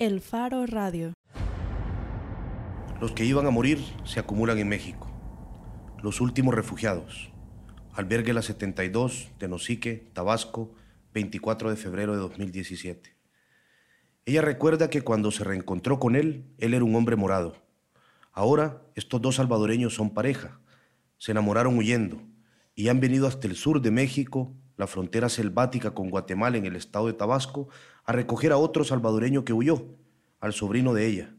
El Faro Radio. Los que iban a morir se acumulan en México. Los últimos refugiados. Albergue La 72, Tenosique, Tabasco, 24 de febrero de 2017. Ella recuerda que cuando se reencontró con él, él era un hombre morado. Ahora estos dos salvadoreños son pareja. Se enamoraron huyendo y han venido hasta el sur de México, la frontera selvática con Guatemala en el estado de Tabasco, a recoger a otro salvadoreño que huyó, al sobrino de ella.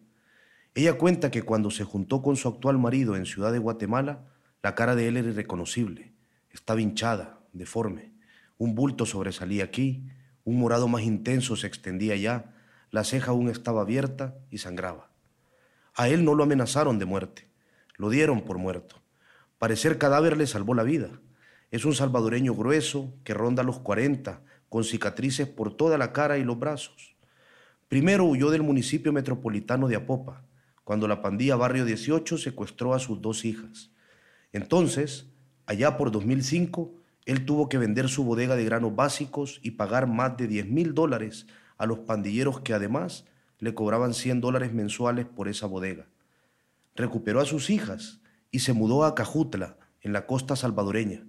Ella cuenta que cuando se juntó con su actual marido en Ciudad de Guatemala, la cara de él era irreconocible. Estaba hinchada, deforme. Un bulto sobresalía aquí, un morado más intenso se extendía allá, la ceja aún estaba abierta y sangraba. A él no lo amenazaron de muerte, lo dieron por muerto. Parecer cadáver le salvó la vida. Es un salvadoreño grueso que ronda los 40, con cicatrices por toda la cara y los brazos. Primero huyó del municipio metropolitano de Apopa, cuando la pandilla Barrio 18 secuestró a sus dos hijas. Entonces, allá por 2005, él tuvo que vender su bodega de granos básicos y pagar más de 10 mil dólares a los pandilleros que además le cobraban 100 dólares mensuales por esa bodega. Recuperó a sus hijas y se mudó a Cajutla, en la costa salvadoreña,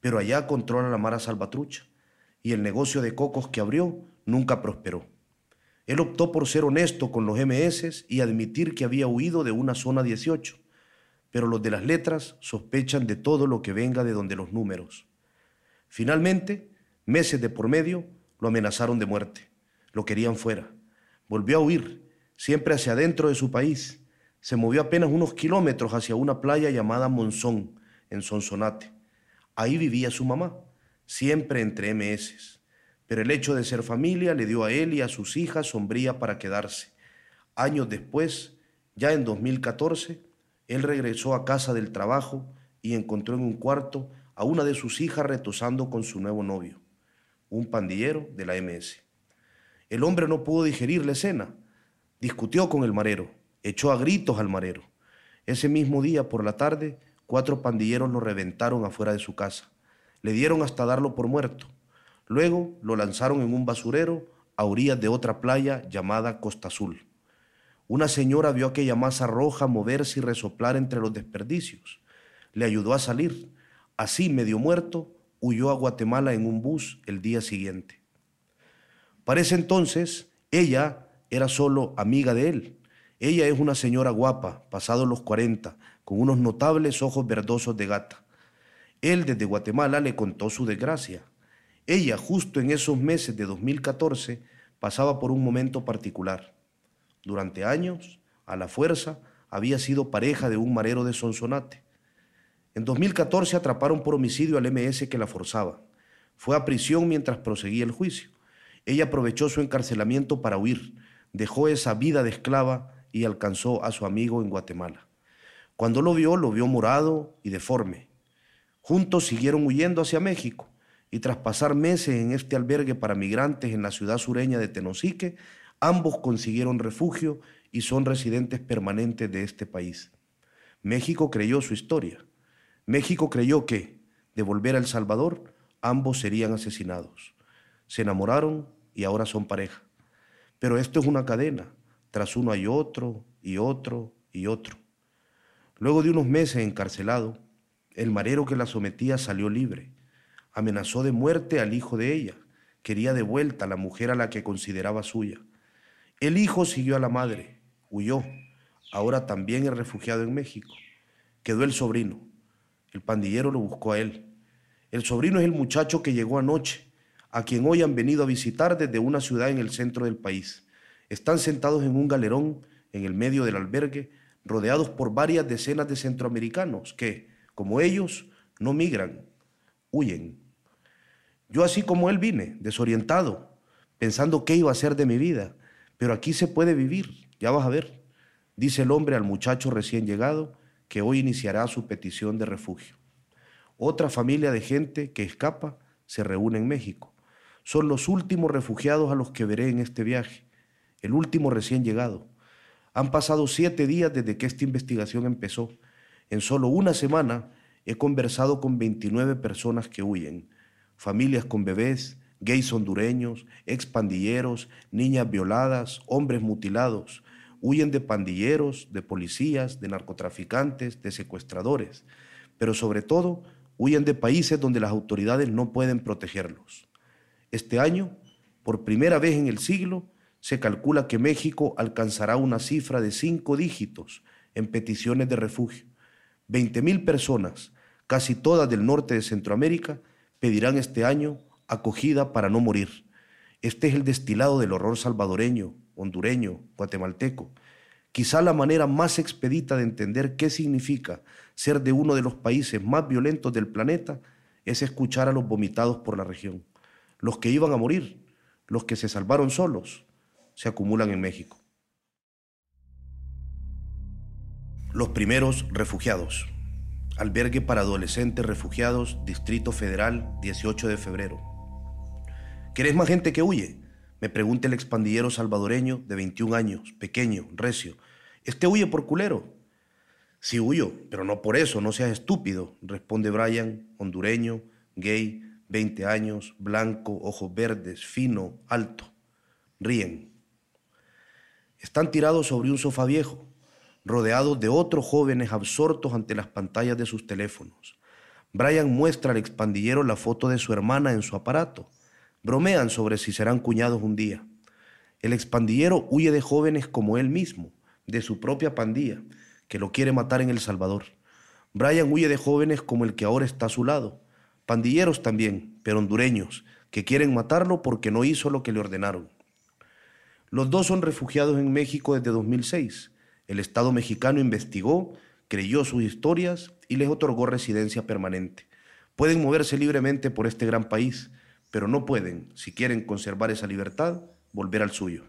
pero allá controla la Mara Salvatrucha y el negocio de cocos que abrió nunca prosperó. Él optó por ser honesto con los MS y admitir que había huido de una zona 18, pero los de las letras sospechan de todo lo que venga de donde los números. Finalmente, meses de por medio, lo amenazaron de muerte, lo querían fuera. Volvió a huir, siempre hacia adentro de su país. Se movió apenas unos kilómetros hacia una playa llamada Monzón, en Sonsonate. Ahí vivía su mamá siempre entre MS. Pero el hecho de ser familia le dio a él y a sus hijas sombría para quedarse. Años después, ya en 2014, él regresó a casa del trabajo y encontró en un cuarto a una de sus hijas retosando con su nuevo novio, un pandillero de la MS. El hombre no pudo digerir la escena, discutió con el marero, echó a gritos al marero. Ese mismo día por la tarde, cuatro pandilleros lo reventaron afuera de su casa. Le dieron hasta darlo por muerto. Luego lo lanzaron en un basurero a orillas de otra playa llamada Costa Azul. Una señora vio aquella masa roja moverse y resoplar entre los desperdicios. Le ayudó a salir. Así, medio muerto, huyó a Guatemala en un bus el día siguiente. Parece entonces, ella era solo amiga de él. Ella es una señora guapa, pasados los 40, con unos notables ojos verdosos de gata. Él desde Guatemala le contó su desgracia. Ella, justo en esos meses de 2014, pasaba por un momento particular. Durante años, a la fuerza, había sido pareja de un marero de Sonsonate. En 2014 atraparon por homicidio al MS que la forzaba. Fue a prisión mientras proseguía el juicio. Ella aprovechó su encarcelamiento para huir, dejó esa vida de esclava y alcanzó a su amigo en Guatemala. Cuando lo vio, lo vio morado y deforme. Juntos siguieron huyendo hacia México y tras pasar meses en este albergue para migrantes en la ciudad sureña de Tenosique, ambos consiguieron refugio y son residentes permanentes de este país. México creyó su historia. México creyó que, de volver a El Salvador, ambos serían asesinados. Se enamoraron y ahora son pareja. Pero esto es una cadena. Tras uno hay otro y otro y otro. Luego de unos meses encarcelado, el marero que la sometía salió libre. Amenazó de muerte al hijo de ella. Quería de vuelta a la mujer a la que consideraba suya. El hijo siguió a la madre, huyó. Ahora también es refugiado en México. Quedó el sobrino. El pandillero lo buscó a él. El sobrino es el muchacho que llegó anoche, a quien hoy han venido a visitar desde una ciudad en el centro del país. Están sentados en un galerón en el medio del albergue, rodeados por varias decenas de centroamericanos que, como ellos, no migran, huyen. Yo así como él vine, desorientado, pensando qué iba a hacer de mi vida, pero aquí se puede vivir, ya vas a ver, dice el hombre al muchacho recién llegado que hoy iniciará su petición de refugio. Otra familia de gente que escapa se reúne en México. Son los últimos refugiados a los que veré en este viaje, el último recién llegado. Han pasado siete días desde que esta investigación empezó en solo una semana he conversado con 29 personas que huyen, familias con bebés, gays hondureños, expandilleros, niñas violadas, hombres mutilados. Huyen de pandilleros, de policías, de narcotraficantes, de secuestradores, pero sobre todo huyen de países donde las autoridades no pueden protegerlos. Este año, por primera vez en el siglo, se calcula que México alcanzará una cifra de cinco dígitos en peticiones de refugio. 20.000 personas, casi todas del norte de Centroamérica, pedirán este año acogida para no morir. Este es el destilado del horror salvadoreño, hondureño, guatemalteco. Quizá la manera más expedita de entender qué significa ser de uno de los países más violentos del planeta es escuchar a los vomitados por la región. Los que iban a morir, los que se salvaron solos, se acumulan en México. Los primeros refugiados. Albergue para adolescentes refugiados, Distrito Federal, 18 de febrero. ¿Querés más gente que huye? Me pregunta el expandillero salvadoreño de 21 años, pequeño, recio. ¿Este huye por culero? Sí huyo, pero no por eso, no seas estúpido, responde Brian, hondureño, gay, 20 años, blanco, ojos verdes, fino, alto. Ríen. Están tirados sobre un sofá viejo rodeados de otros jóvenes absortos ante las pantallas de sus teléfonos. Brian muestra al expandillero la foto de su hermana en su aparato. Bromean sobre si serán cuñados un día. El expandillero huye de jóvenes como él mismo, de su propia pandilla, que lo quiere matar en El Salvador. Brian huye de jóvenes como el que ahora está a su lado, pandilleros también, pero hondureños, que quieren matarlo porque no hizo lo que le ordenaron. Los dos son refugiados en México desde 2006 el Estado mexicano investigó, creyó sus historias y les otorgó residencia permanente. Pueden moverse libremente por este gran país, pero no pueden, si quieren conservar esa libertad, volver al suyo.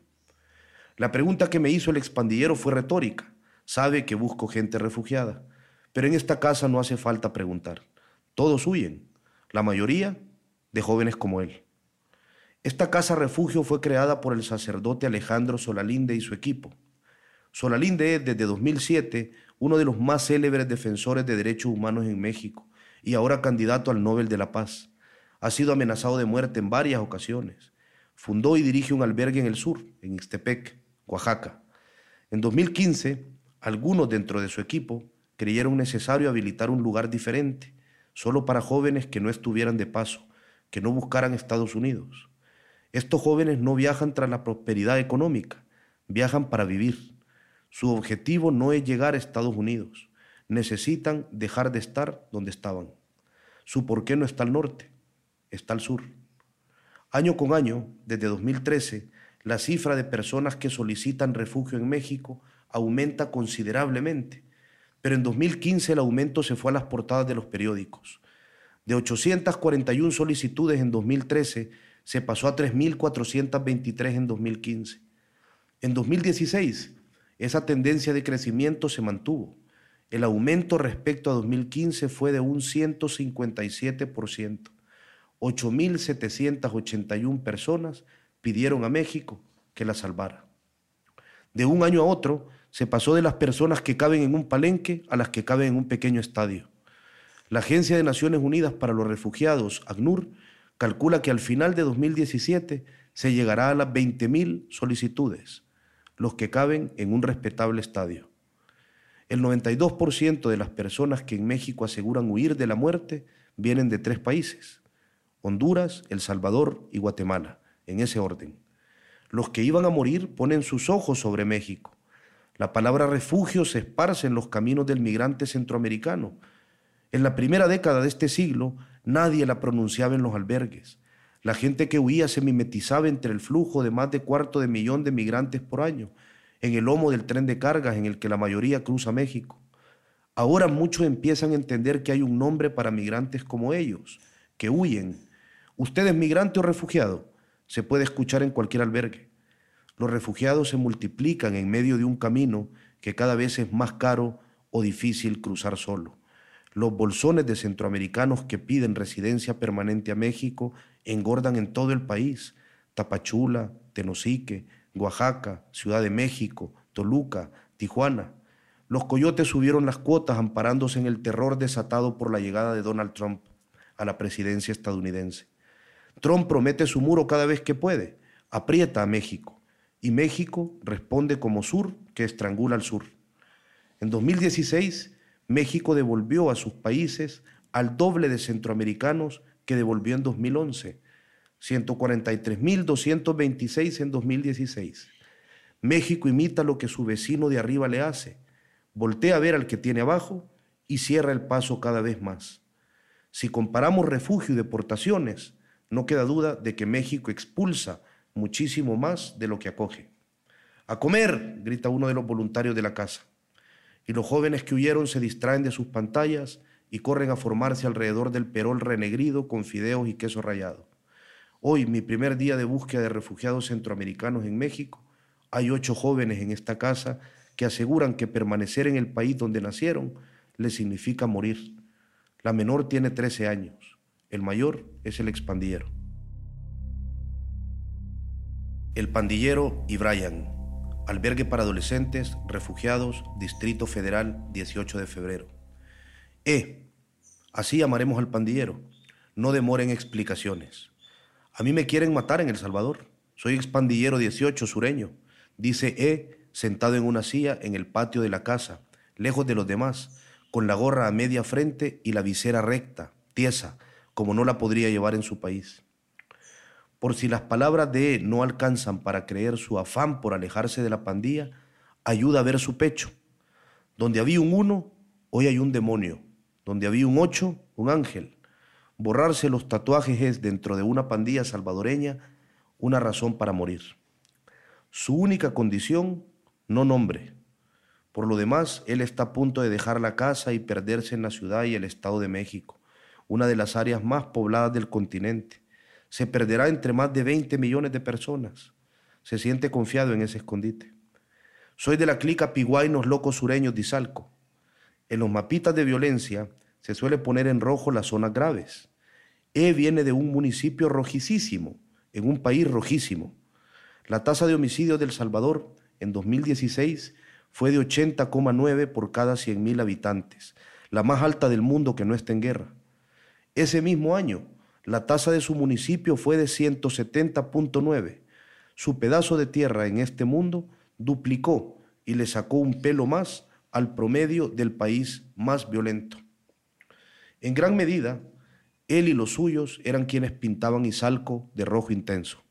La pregunta que me hizo el expandillero fue retórica. Sabe que busco gente refugiada, pero en esta casa no hace falta preguntar. Todos huyen, la mayoría de jóvenes como él. Esta casa refugio fue creada por el sacerdote Alejandro Solalinde y su equipo. Solalinde es desde 2007 uno de los más célebres defensores de derechos humanos en México y ahora candidato al Nobel de la Paz. Ha sido amenazado de muerte en varias ocasiones. Fundó y dirige un albergue en el sur, en Ixtepec, Oaxaca. En 2015, algunos dentro de su equipo creyeron necesario habilitar un lugar diferente, solo para jóvenes que no estuvieran de paso, que no buscaran Estados Unidos. Estos jóvenes no viajan tras la prosperidad económica, viajan para vivir su objetivo no es llegar a Estados Unidos. Necesitan dejar de estar donde estaban. Su por qué no está al norte, está al sur. Año con año, desde 2013, la cifra de personas que solicitan refugio en México aumenta considerablemente, pero en 2015 el aumento se fue a las portadas de los periódicos. De 841 solicitudes en 2013 se pasó a 3.423 en 2015. En 2016 esa tendencia de crecimiento se mantuvo. El aumento respecto a 2015 fue de un 157%. 8.781 personas pidieron a México que la salvara. De un año a otro se pasó de las personas que caben en un palenque a las que caben en un pequeño estadio. La Agencia de Naciones Unidas para los Refugiados, ACNUR, calcula que al final de 2017 se llegará a las 20.000 solicitudes los que caben en un respetable estadio. El 92% de las personas que en México aseguran huir de la muerte vienen de tres países, Honduras, El Salvador y Guatemala, en ese orden. Los que iban a morir ponen sus ojos sobre México. La palabra refugio se esparce en los caminos del migrante centroamericano. En la primera década de este siglo nadie la pronunciaba en los albergues. La gente que huía se mimetizaba entre el flujo de más de cuarto de millón de migrantes por año, en el lomo del tren de cargas en el que la mayoría cruza México. Ahora muchos empiezan a entender que hay un nombre para migrantes como ellos, que huyen. Usted es migrante o refugiado, se puede escuchar en cualquier albergue. Los refugiados se multiplican en medio de un camino que cada vez es más caro o difícil cruzar solo. Los bolsones de centroamericanos que piden residencia permanente a México engordan en todo el país. Tapachula, Tenosique, Oaxaca, Ciudad de México, Toluca, Tijuana. Los coyotes subieron las cuotas amparándose en el terror desatado por la llegada de Donald Trump a la presidencia estadounidense. Trump promete su muro cada vez que puede, aprieta a México y México responde como sur que estrangula al sur. En 2016, México devolvió a sus países al doble de centroamericanos que devolvió en 2011, 143.226 en 2016. México imita lo que su vecino de arriba le hace, voltea a ver al que tiene abajo y cierra el paso cada vez más. Si comparamos refugio y deportaciones, no queda duda de que México expulsa muchísimo más de lo que acoge. A comer, grita uno de los voluntarios de la casa. Y los jóvenes que huyeron se distraen de sus pantallas y corren a formarse alrededor del perol renegrido con fideos y queso rallado. Hoy, mi primer día de búsqueda de refugiados centroamericanos en México, hay ocho jóvenes en esta casa que aseguran que permanecer en el país donde nacieron les significa morir. La menor tiene 13 años, el mayor es el expandillero. El pandillero y Brian, albergue para adolescentes, refugiados, Distrito Federal, 18 de febrero. E, así llamaremos al pandillero. No demoren explicaciones. A mí me quieren matar en El Salvador. Soy expandillero 18 sureño. Dice E, sentado en una silla en el patio de la casa, lejos de los demás, con la gorra a media frente y la visera recta, tiesa, como no la podría llevar en su país. Por si las palabras de E no alcanzan para creer su afán por alejarse de la pandilla, ayuda a ver su pecho. Donde había un uno, hoy hay un demonio. Donde había un ocho, un ángel. Borrarse los tatuajes es, dentro de una pandilla salvadoreña, una razón para morir. Su única condición, no nombre. Por lo demás, él está a punto de dejar la casa y perderse en la ciudad y el Estado de México, una de las áreas más pobladas del continente. Se perderá entre más de 20 millones de personas. Se siente confiado en ese escondite. Soy de la clica Piguainos Locos Sureños de Izalco. En los mapitas de violencia se suele poner en rojo las zonas graves. E viene de un municipio rojicísimo, en un país rojísimo. La tasa de homicidios del Salvador en 2016 fue de 80,9 por cada 100.000 habitantes, la más alta del mundo que no está en guerra. Ese mismo año, la tasa de su municipio fue de 170.9. Su pedazo de tierra en este mundo duplicó y le sacó un pelo más al promedio del país más violento. En gran medida, él y los suyos eran quienes pintaban Izalco de rojo intenso.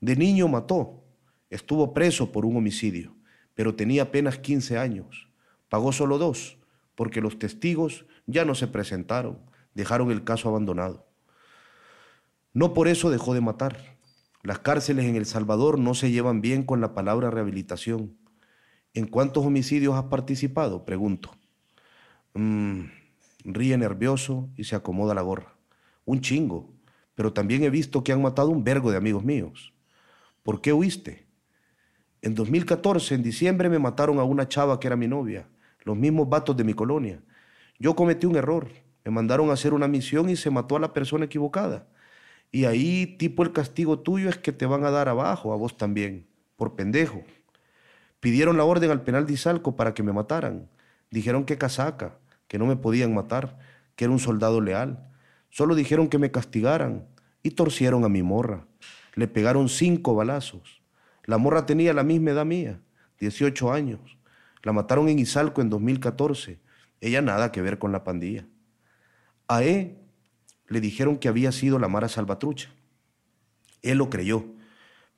De niño mató, estuvo preso por un homicidio, pero tenía apenas 15 años. Pagó solo dos, porque los testigos ya no se presentaron, dejaron el caso abandonado. No por eso dejó de matar. Las cárceles en El Salvador no se llevan bien con la palabra rehabilitación. ¿En cuántos homicidios has participado? Pregunto. Mm, ríe nervioso y se acomoda la gorra. Un chingo, pero también he visto que han matado un vergo de amigos míos. ¿Por qué huiste? En 2014, en diciembre, me mataron a una chava que era mi novia, los mismos vatos de mi colonia. Yo cometí un error. Me mandaron a hacer una misión y se mató a la persona equivocada. Y ahí, tipo, el castigo tuyo es que te van a dar abajo, a vos también, por pendejo. Pidieron la orden al penal de Izalco para que me mataran. Dijeron que casaca, que no me podían matar, que era un soldado leal. Solo dijeron que me castigaran y torcieron a mi morra. Le pegaron cinco balazos. La morra tenía la misma edad mía, 18 años. La mataron en Izalco en 2014. Ella nada que ver con la pandilla. A él le dijeron que había sido la Mara Salvatrucha. Él lo creyó,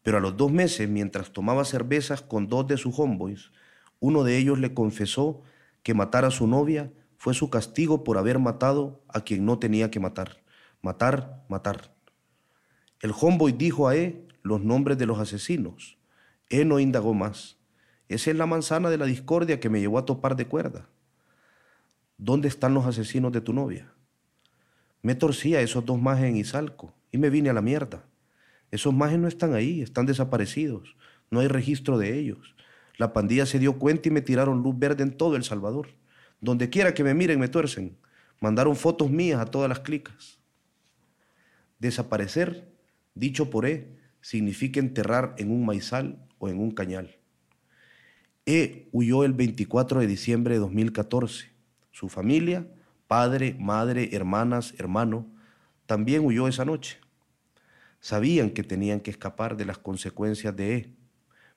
pero a los dos meses, mientras tomaba cervezas con dos de sus homeboys, uno de ellos le confesó que matar a su novia fue su castigo por haber matado a quien no tenía que matar. Matar, matar. El homeboy dijo a E los nombres de los asesinos. E no indagó más. Esa es la manzana de la discordia que me llevó a topar de cuerda. ¿Dónde están los asesinos de tu novia? Me torcí a esos dos majes en Izalco y me vine a la mierda. Esos majes no están ahí, están desaparecidos. No hay registro de ellos. La pandilla se dio cuenta y me tiraron luz verde en todo El Salvador. Donde quiera que me miren, me tuercen. Mandaron fotos mías a todas las clicas. Desaparecer dicho por E, significa enterrar en un maizal o en un cañal. E huyó el 24 de diciembre de 2014. Su familia, padre, madre, hermanas, hermano, también huyó esa noche. Sabían que tenían que escapar de las consecuencias de E.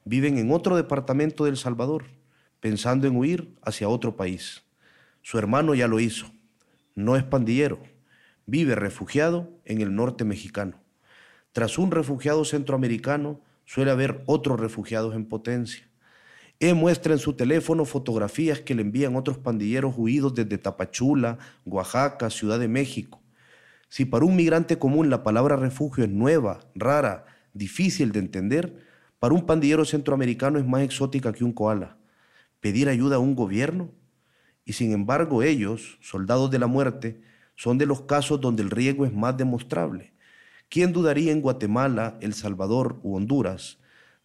Viven en otro departamento del Salvador, pensando en huir hacia otro país. Su hermano ya lo hizo. No es pandillero. Vive refugiado en el norte mexicano. Tras un refugiado centroamericano, suele haber otros refugiados en potencia. E muestra en su teléfono fotografías que le envían otros pandilleros huidos desde Tapachula, Oaxaca, Ciudad de México. Si para un migrante común la palabra refugio es nueva, rara, difícil de entender, para un pandillero centroamericano es más exótica que un koala. ¿Pedir ayuda a un gobierno? Y sin embargo ellos, soldados de la muerte, son de los casos donde el riesgo es más demostrable. ¿Quién dudaría en Guatemala, El Salvador u Honduras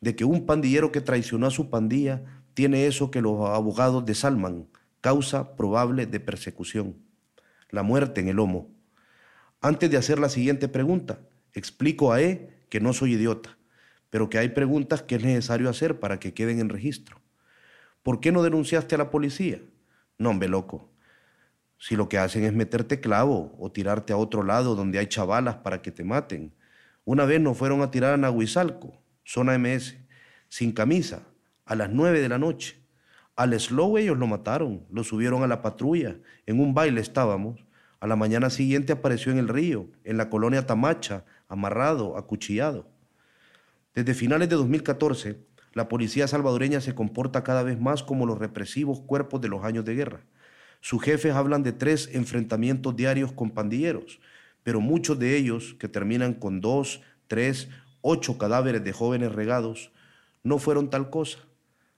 de que un pandillero que traicionó a su pandilla tiene eso que los abogados desalman, causa probable de persecución, la muerte en el lomo. Antes de hacer la siguiente pregunta, explico a E que no soy idiota, pero que hay preguntas que es necesario hacer para que queden en registro. ¿Por qué no denunciaste a la policía? No, hombre, loco. Si lo que hacen es meterte clavo o tirarte a otro lado donde hay chavalas para que te maten. Una vez nos fueron a tirar a Nahuizalco zona MS, sin camisa, a las 9 de la noche. Al slow ellos lo mataron, lo subieron a la patrulla, en un baile estábamos. A la mañana siguiente apareció en el río, en la colonia Tamacha, amarrado, acuchillado. Desde finales de 2014, la policía salvadoreña se comporta cada vez más como los represivos cuerpos de los años de guerra. Sus jefes hablan de tres enfrentamientos diarios con pandilleros, pero muchos de ellos, que terminan con dos, tres ocho cadáveres de jóvenes regados, no fueron tal cosa.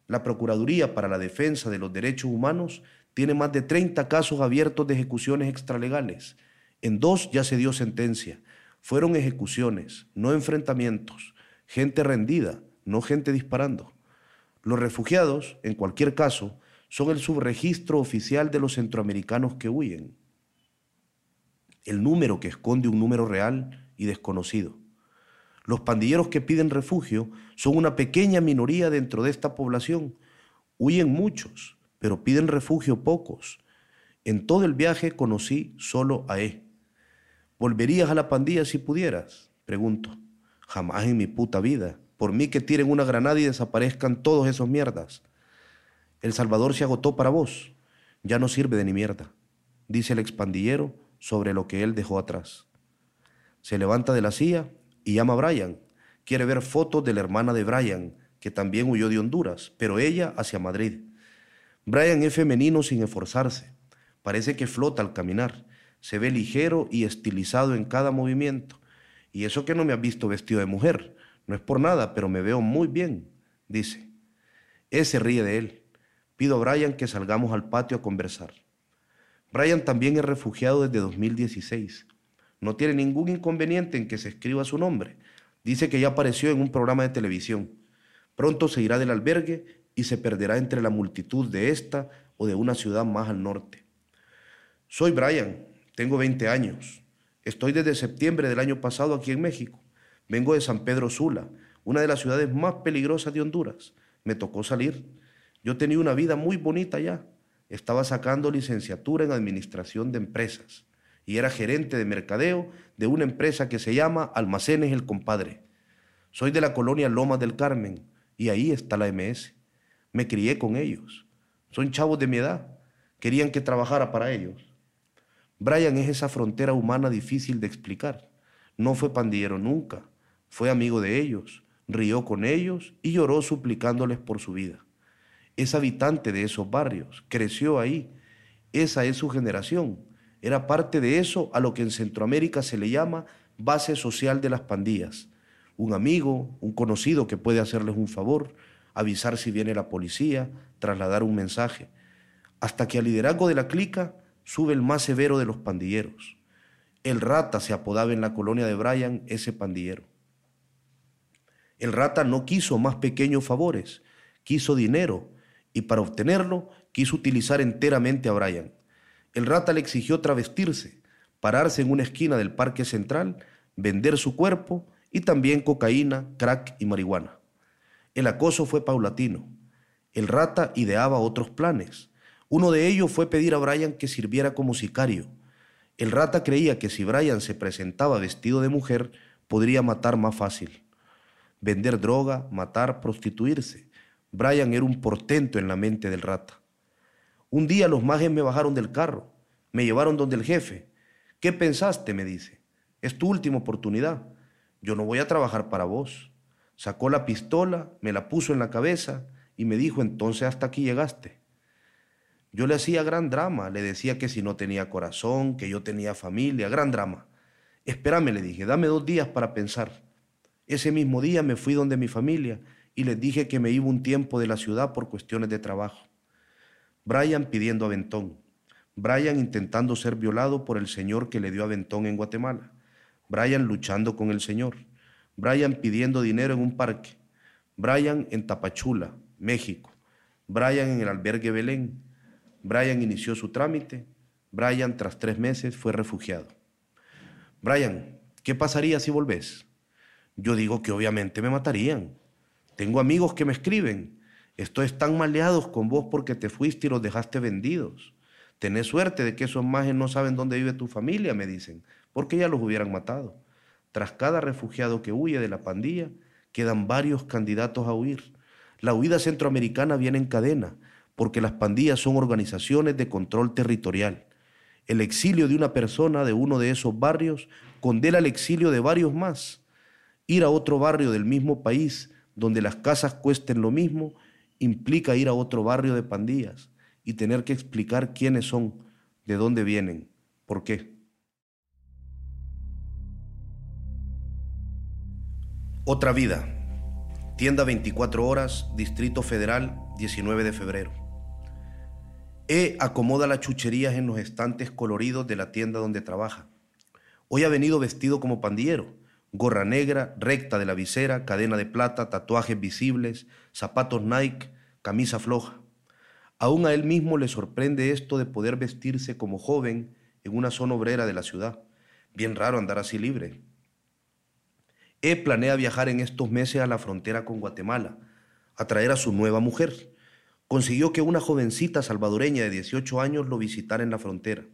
La Procuraduría para la Defensa de los Derechos Humanos tiene más de 30 casos abiertos de ejecuciones extralegales. En dos ya se dio sentencia. Fueron ejecuciones, no enfrentamientos. Gente rendida, no gente disparando. Los refugiados, en cualquier caso, son el subregistro oficial de los centroamericanos que huyen. El número que esconde un número real y desconocido. Los pandilleros que piden refugio son una pequeña minoría dentro de esta población. Huyen muchos, pero piden refugio pocos. En todo el viaje conocí solo a E. ¿Volverías a la pandilla si pudieras? Pregunto. Jamás en mi puta vida. Por mí que tiren una granada y desaparezcan todos esos mierdas. El Salvador se agotó para vos. Ya no sirve de ni mierda, dice el expandillero sobre lo que él dejó atrás. Se levanta de la silla y llama a Brian. Quiere ver fotos de la hermana de Brian, que también huyó de Honduras, pero ella hacia Madrid. Brian es femenino sin esforzarse. Parece que flota al caminar. Se ve ligero y estilizado en cada movimiento. Y eso que no me has visto vestido de mujer. No es por nada, pero me veo muy bien, dice. Ese ríe de él. Pido a Brian que salgamos al patio a conversar. Brian también es refugiado desde 2016. No tiene ningún inconveniente en que se escriba su nombre. Dice que ya apareció en un programa de televisión. Pronto se irá del albergue y se perderá entre la multitud de esta o de una ciudad más al norte. Soy Brian, tengo 20 años. Estoy desde septiembre del año pasado aquí en México. Vengo de San Pedro Sula, una de las ciudades más peligrosas de Honduras. Me tocó salir. Yo tenía una vida muy bonita ya. Estaba sacando licenciatura en administración de empresas y era gerente de mercadeo de una empresa que se llama Almacenes El Compadre. Soy de la colonia Lomas del Carmen y ahí está la MS. Me crié con ellos. Son chavos de mi edad. Querían que trabajara para ellos. Brian es esa frontera humana difícil de explicar. No fue pandillero nunca. Fue amigo de ellos, rió con ellos y lloró suplicándoles por su vida. Es habitante de esos barrios, creció ahí. Esa es su generación era parte de eso a lo que en Centroamérica se le llama base social de las pandillas. Un amigo, un conocido que puede hacerles un favor, avisar si viene la policía, trasladar un mensaje, hasta que al liderazgo de la clica sube el más severo de los pandilleros. El rata se apodaba en la colonia de Brian ese pandillero. El rata no quiso más pequeños favores, quiso dinero y para obtenerlo quiso utilizar enteramente a Brian. El rata le exigió travestirse, pararse en una esquina del parque central, vender su cuerpo y también cocaína, crack y marihuana. El acoso fue paulatino. El rata ideaba otros planes. Uno de ellos fue pedir a Brian que sirviera como sicario. El rata creía que si Brian se presentaba vestido de mujer, podría matar más fácil. Vender droga, matar, prostituirse. Brian era un portento en la mente del rata. Un día los majes me bajaron del carro, me llevaron donde el jefe. ¿Qué pensaste? me dice. Es tu última oportunidad. Yo no voy a trabajar para vos. Sacó la pistola, me la puso en la cabeza y me dijo, entonces hasta aquí llegaste. Yo le hacía gran drama, le decía que si no tenía corazón, que yo tenía familia, gran drama. Espérame, le dije, dame dos días para pensar. Ese mismo día me fui donde mi familia y les dije que me iba un tiempo de la ciudad por cuestiones de trabajo. Brian pidiendo aventón. Brian intentando ser violado por el señor que le dio aventón en Guatemala. Brian luchando con el señor. Brian pidiendo dinero en un parque. Brian en Tapachula, México. Brian en el albergue Belén. Brian inició su trámite. Brian, tras tres meses, fue refugiado. Brian, ¿qué pasaría si volvés? Yo digo que obviamente me matarían. Tengo amigos que me escriben. Estoy tan maleados con vos porque te fuiste y los dejaste vendidos. Tenés suerte de que esos majes no saben dónde vive tu familia, me dicen, porque ya los hubieran matado. Tras cada refugiado que huye de la pandilla, quedan varios candidatos a huir. La huida centroamericana viene en cadena, porque las pandillas son organizaciones de control territorial. El exilio de una persona de uno de esos barrios condena el exilio de varios más. Ir a otro barrio del mismo país donde las casas cuesten lo mismo implica ir a otro barrio de pandillas y tener que explicar quiénes son, de dónde vienen, por qué. Otra vida. Tienda 24 horas, Distrito Federal, 19 de febrero. E acomoda las chucherías en los estantes coloridos de la tienda donde trabaja. Hoy ha venido vestido como pandillero gorra negra, recta de la visera, cadena de plata, tatuajes visibles, zapatos Nike, camisa floja. Aún a él mismo le sorprende esto de poder vestirse como joven en una zona obrera de la ciudad. Bien raro andar así libre. E planea viajar en estos meses a la frontera con Guatemala, a traer a su nueva mujer. Consiguió que una jovencita salvadoreña de 18 años lo visitara en la frontera.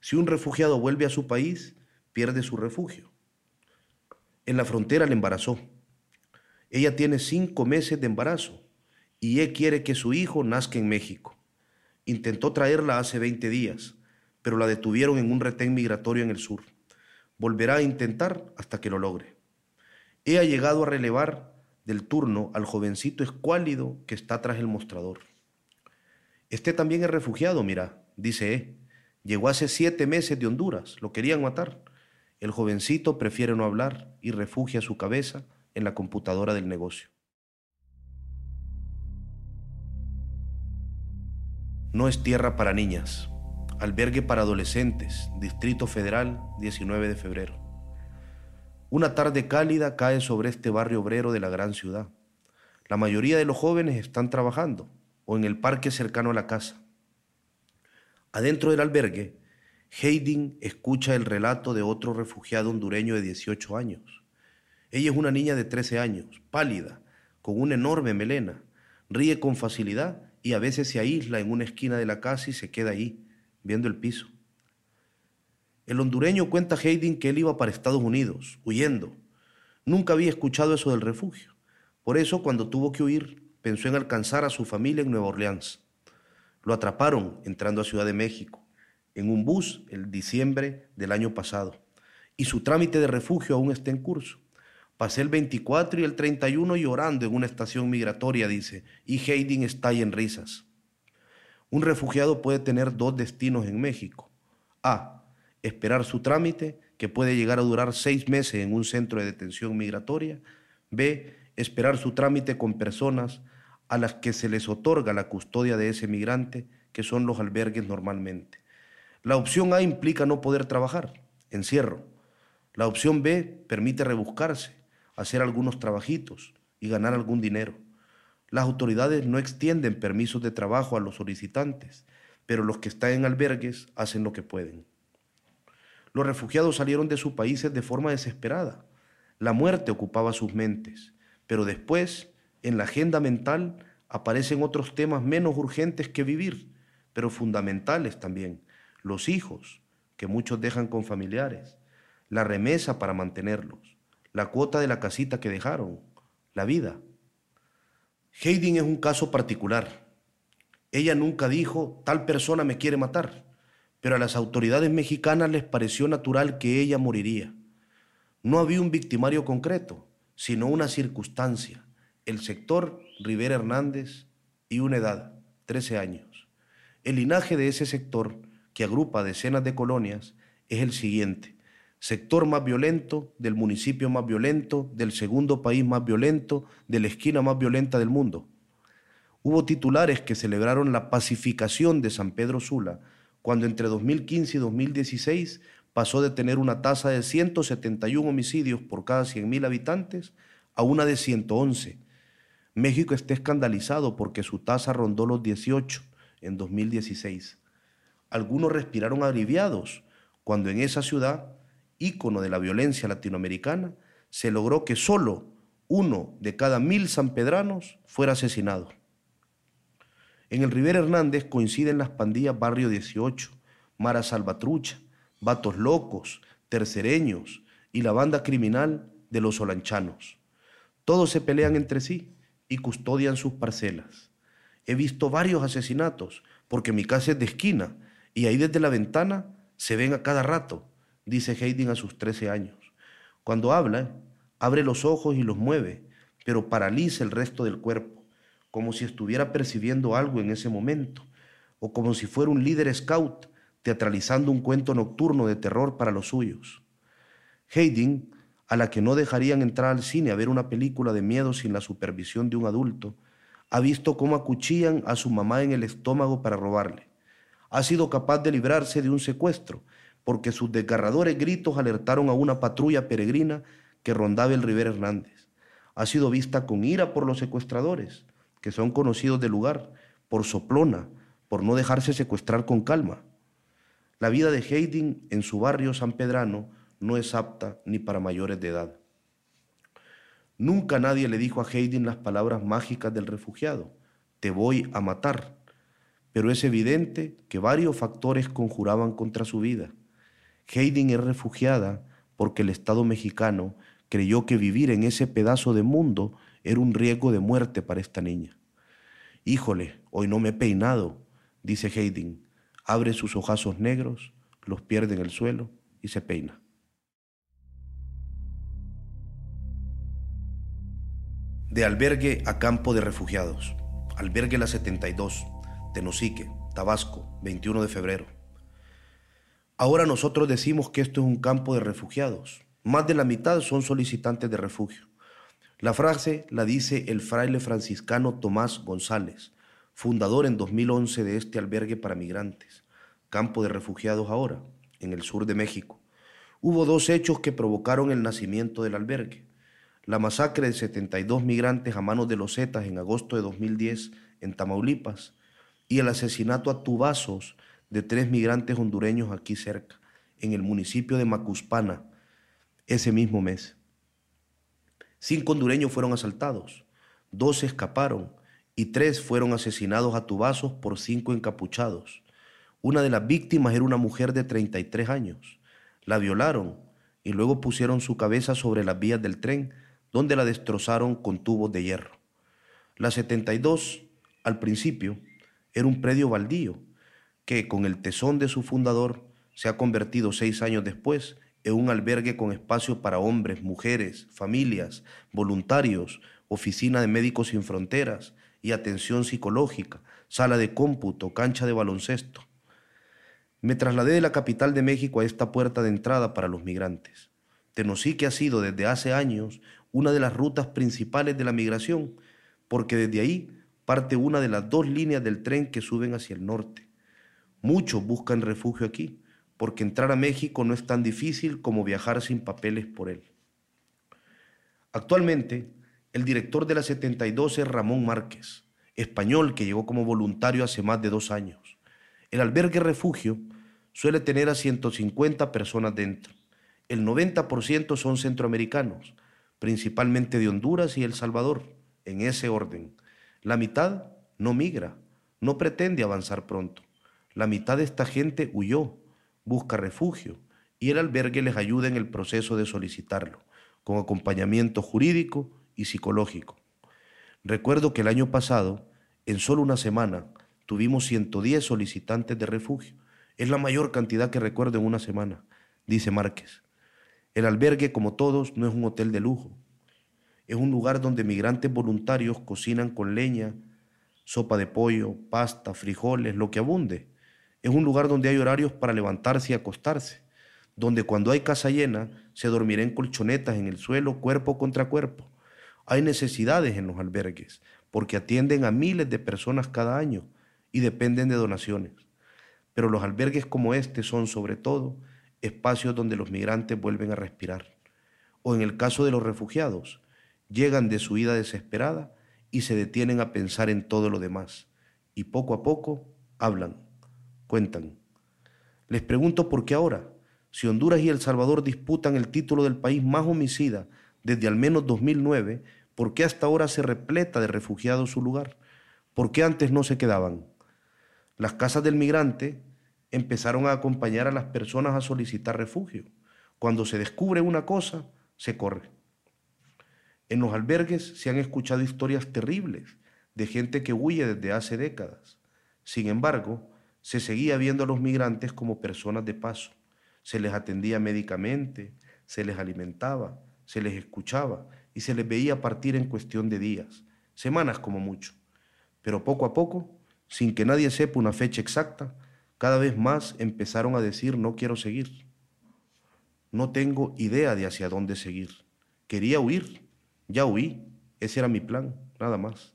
Si un refugiado vuelve a su país, pierde su refugio. En la frontera le embarazó. Ella tiene cinco meses de embarazo y él quiere que su hijo nazca en México. Intentó traerla hace 20 días, pero la detuvieron en un retén migratorio en el sur. Volverá a intentar hasta que lo logre. He ha llegado a relevar del turno al jovencito escuálido que está tras el mostrador. Este también es refugiado, mira, dice E. Llegó hace siete meses de Honduras, lo querían matar. El jovencito prefiere no hablar y refugia su cabeza en la computadora del negocio. No es tierra para niñas. Albergue para adolescentes, Distrito Federal, 19 de febrero. Una tarde cálida cae sobre este barrio obrero de la gran ciudad. La mayoría de los jóvenes están trabajando o en el parque cercano a la casa. Adentro del albergue Hayden escucha el relato de otro refugiado hondureño de 18 años. Ella es una niña de 13 años, pálida, con una enorme melena. Ríe con facilidad y a veces se aísla en una esquina de la casa y se queda ahí, viendo el piso. El hondureño cuenta a Hayden que él iba para Estados Unidos, huyendo. Nunca había escuchado eso del refugio. Por eso, cuando tuvo que huir, pensó en alcanzar a su familia en Nueva Orleans. Lo atraparon entrando a Ciudad de México en un bus el diciembre del año pasado y su trámite de refugio aún está en curso. Pasé el 24 y el 31 llorando en una estación migratoria, dice, y Hayden está en risas. Un refugiado puede tener dos destinos en México. A. Esperar su trámite, que puede llegar a durar seis meses en un centro de detención migratoria. B. Esperar su trámite con personas a las que se les otorga la custodia de ese migrante, que son los albergues normalmente. La opción A implica no poder trabajar, encierro. La opción B permite rebuscarse, hacer algunos trabajitos y ganar algún dinero. Las autoridades no extienden permisos de trabajo a los solicitantes, pero los que están en albergues hacen lo que pueden. Los refugiados salieron de sus países de forma desesperada. La muerte ocupaba sus mentes, pero después, en la agenda mental, aparecen otros temas menos urgentes que vivir, pero fundamentales también, los hijos, que muchos dejan con familiares, la remesa para mantenerlos, la cuota de la casita que dejaron, la vida. Hayden es un caso particular. Ella nunca dijo, tal persona me quiere matar, pero a las autoridades mexicanas les pareció natural que ella moriría. No había un victimario concreto, sino una circunstancia, el sector Rivera Hernández y una edad, 13 años. El linaje de ese sector, que agrupa decenas de colonias, es el siguiente. Sector más violento, del municipio más violento, del segundo país más violento, de la esquina más violenta del mundo. Hubo titulares que celebraron la pacificación de San Pedro Sula, cuando entre 2015 y 2016 pasó de tener una tasa de 171 homicidios por cada 100.000 habitantes a una de 111. México está escandalizado porque su tasa rondó los 18 en 2016. Algunos respiraron aliviados cuando en esa ciudad, ícono de la violencia latinoamericana, se logró que solo uno de cada mil sanpedranos fuera asesinado. En el Rivera Hernández coinciden las pandillas Barrio 18, Mara Salvatrucha, Vatos Locos, Tercereños y la banda criminal de los Olanchanos. Todos se pelean entre sí y custodian sus parcelas. He visto varios asesinatos porque mi casa es de esquina y ahí desde la ventana se ven a cada rato, dice Hayden a sus 13 años. Cuando habla, abre los ojos y los mueve, pero paraliza el resto del cuerpo, como si estuviera percibiendo algo en ese momento, o como si fuera un líder scout teatralizando un cuento nocturno de terror para los suyos. Hayden, a la que no dejarían entrar al cine a ver una película de miedo sin la supervisión de un adulto, ha visto cómo acuchillan a su mamá en el estómago para robarle. Ha sido capaz de librarse de un secuestro, porque sus desgarradores gritos alertaron a una patrulla peregrina que rondaba el Rivera Hernández. Ha sido vista con ira por los secuestradores, que son conocidos del lugar, por soplona, por no dejarse secuestrar con calma. La vida de Hayden en su barrio San Pedrano no es apta ni para mayores de edad. Nunca nadie le dijo a Hayden las palabras mágicas del refugiado, te voy a matar, pero es evidente que varios factores conjuraban contra su vida. Hayden es refugiada porque el Estado mexicano creyó que vivir en ese pedazo de mundo era un riesgo de muerte para esta niña. Híjole, hoy no me he peinado, dice Hayden, abre sus ojazos negros, los pierde en el suelo y se peina. De albergue a campo de refugiados. Albergue La 72, Tenosique, Tabasco, 21 de febrero. Ahora nosotros decimos que esto es un campo de refugiados. Más de la mitad son solicitantes de refugio. La frase la dice el fraile franciscano Tomás González, fundador en 2011 de este albergue para migrantes, campo de refugiados ahora, en el sur de México. Hubo dos hechos que provocaron el nacimiento del albergue. La masacre de 72 migrantes a manos de los Zetas en agosto de 2010 en Tamaulipas y el asesinato a tubazos de tres migrantes hondureños aquí cerca, en el municipio de Macuspana, ese mismo mes. Cinco hondureños fueron asaltados, dos escaparon y tres fueron asesinados a tubazos por cinco encapuchados. Una de las víctimas era una mujer de 33 años. La violaron y luego pusieron su cabeza sobre las vías del tren, donde la destrozaron con tubos de hierro. La 72, al principio, era un predio baldío, que con el tesón de su fundador se ha convertido seis años después en un albergue con espacio para hombres, mujeres, familias, voluntarios, oficina de Médicos Sin Fronteras, y atención psicológica, sala de cómputo, cancha de baloncesto. Me trasladé de la capital de México a esta puerta de entrada para los migrantes. Tenosique ha sido desde hace años una de las rutas principales de la migración, porque desde ahí parte una de las dos líneas del tren que suben hacia el norte. Muchos buscan refugio aquí, porque entrar a México no es tan difícil como viajar sin papeles por él. Actualmente, el director de la 72 es Ramón Márquez, español que llegó como voluntario hace más de dos años. El albergue refugio suele tener a 150 personas dentro. El 90% son centroamericanos, principalmente de Honduras y El Salvador, en ese orden. La mitad no migra, no pretende avanzar pronto. La mitad de esta gente huyó, busca refugio y el albergue les ayuda en el proceso de solicitarlo con acompañamiento jurídico y psicológico. Recuerdo que el año pasado, en solo una semana, tuvimos 110 solicitantes de refugio. Es la mayor cantidad que recuerdo en una semana, dice Márquez. El albergue, como todos, no es un hotel de lujo. Es un lugar donde migrantes voluntarios cocinan con leña, sopa de pollo, pasta, frijoles, lo que abunde. Es un lugar donde hay horarios para levantarse y acostarse, donde cuando hay casa llena se dormirá en colchonetas en el suelo, cuerpo contra cuerpo. Hay necesidades en los albergues, porque atienden a miles de personas cada año y dependen de donaciones. Pero los albergues como este son, sobre todo, espacios donde los migrantes vuelven a respirar. O en el caso de los refugiados, llegan de su vida desesperada y se detienen a pensar en todo lo demás. Y poco a poco hablan, cuentan. Les pregunto por qué ahora, si Honduras y El Salvador disputan el título del país más homicida desde al menos 2009, ¿por qué hasta ahora se repleta de refugiados su lugar? ¿Por qué antes no se quedaban? Las casas del migrante empezaron a acompañar a las personas a solicitar refugio. Cuando se descubre una cosa, se corre. En los albergues se han escuchado historias terribles de gente que huye desde hace décadas. Sin embargo, se seguía viendo a los migrantes como personas de paso. Se les atendía médicamente, se les alimentaba, se les escuchaba y se les veía partir en cuestión de días, semanas como mucho. Pero poco a poco, sin que nadie sepa una fecha exacta, cada vez más empezaron a decir no quiero seguir. No tengo idea de hacia dónde seguir. Quería huir, ya huí, ese era mi plan, nada más.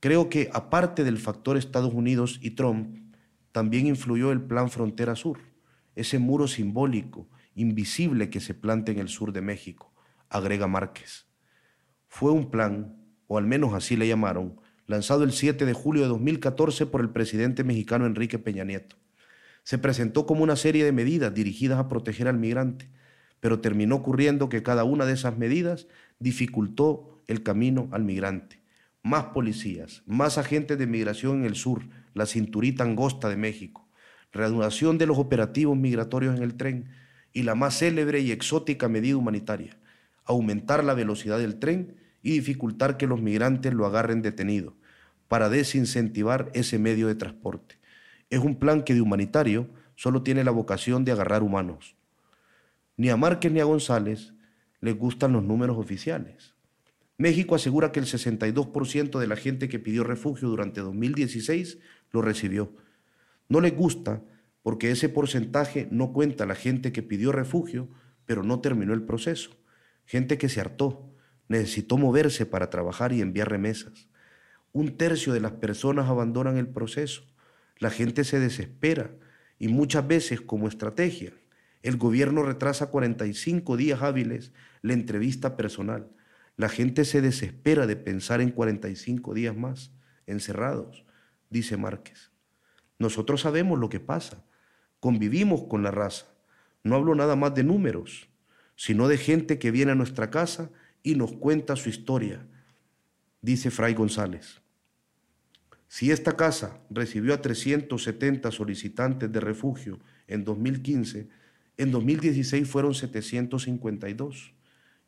Creo que aparte del factor Estados Unidos y Trump, también influyó el plan Frontera Sur, ese muro simbólico, invisible que se planta en el sur de México, agrega Márquez. Fue un plan, o al menos así le llamaron, lanzado el 7 de julio de 2014 por el presidente mexicano Enrique Peña Nieto. Se presentó como una serie de medidas dirigidas a proteger al migrante, pero terminó ocurriendo que cada una de esas medidas dificultó el camino al migrante. Más policías, más agentes de migración en el sur, la cinturita angosta de México, reanudación de los operativos migratorios en el tren y la más célebre y exótica medida humanitaria, aumentar la velocidad del tren y dificultar que los migrantes lo agarren detenido, para desincentivar ese medio de transporte. Es un plan que de humanitario solo tiene la vocación de agarrar humanos. Ni a Márquez ni a González les gustan los números oficiales. México asegura que el 62% de la gente que pidió refugio durante 2016 lo recibió. No les gusta porque ese porcentaje no cuenta la gente que pidió refugio, pero no terminó el proceso. Gente que se hartó, necesitó moverse para trabajar y enviar remesas. Un tercio de las personas abandonan el proceso. La gente se desespera y muchas veces como estrategia, el gobierno retrasa 45 días hábiles la entrevista personal. La gente se desespera de pensar en 45 días más encerrados, dice Márquez. Nosotros sabemos lo que pasa, convivimos con la raza. No hablo nada más de números, sino de gente que viene a nuestra casa y nos cuenta su historia, dice Fray González. Si esta casa recibió a 370 solicitantes de refugio en 2015, en 2016 fueron 752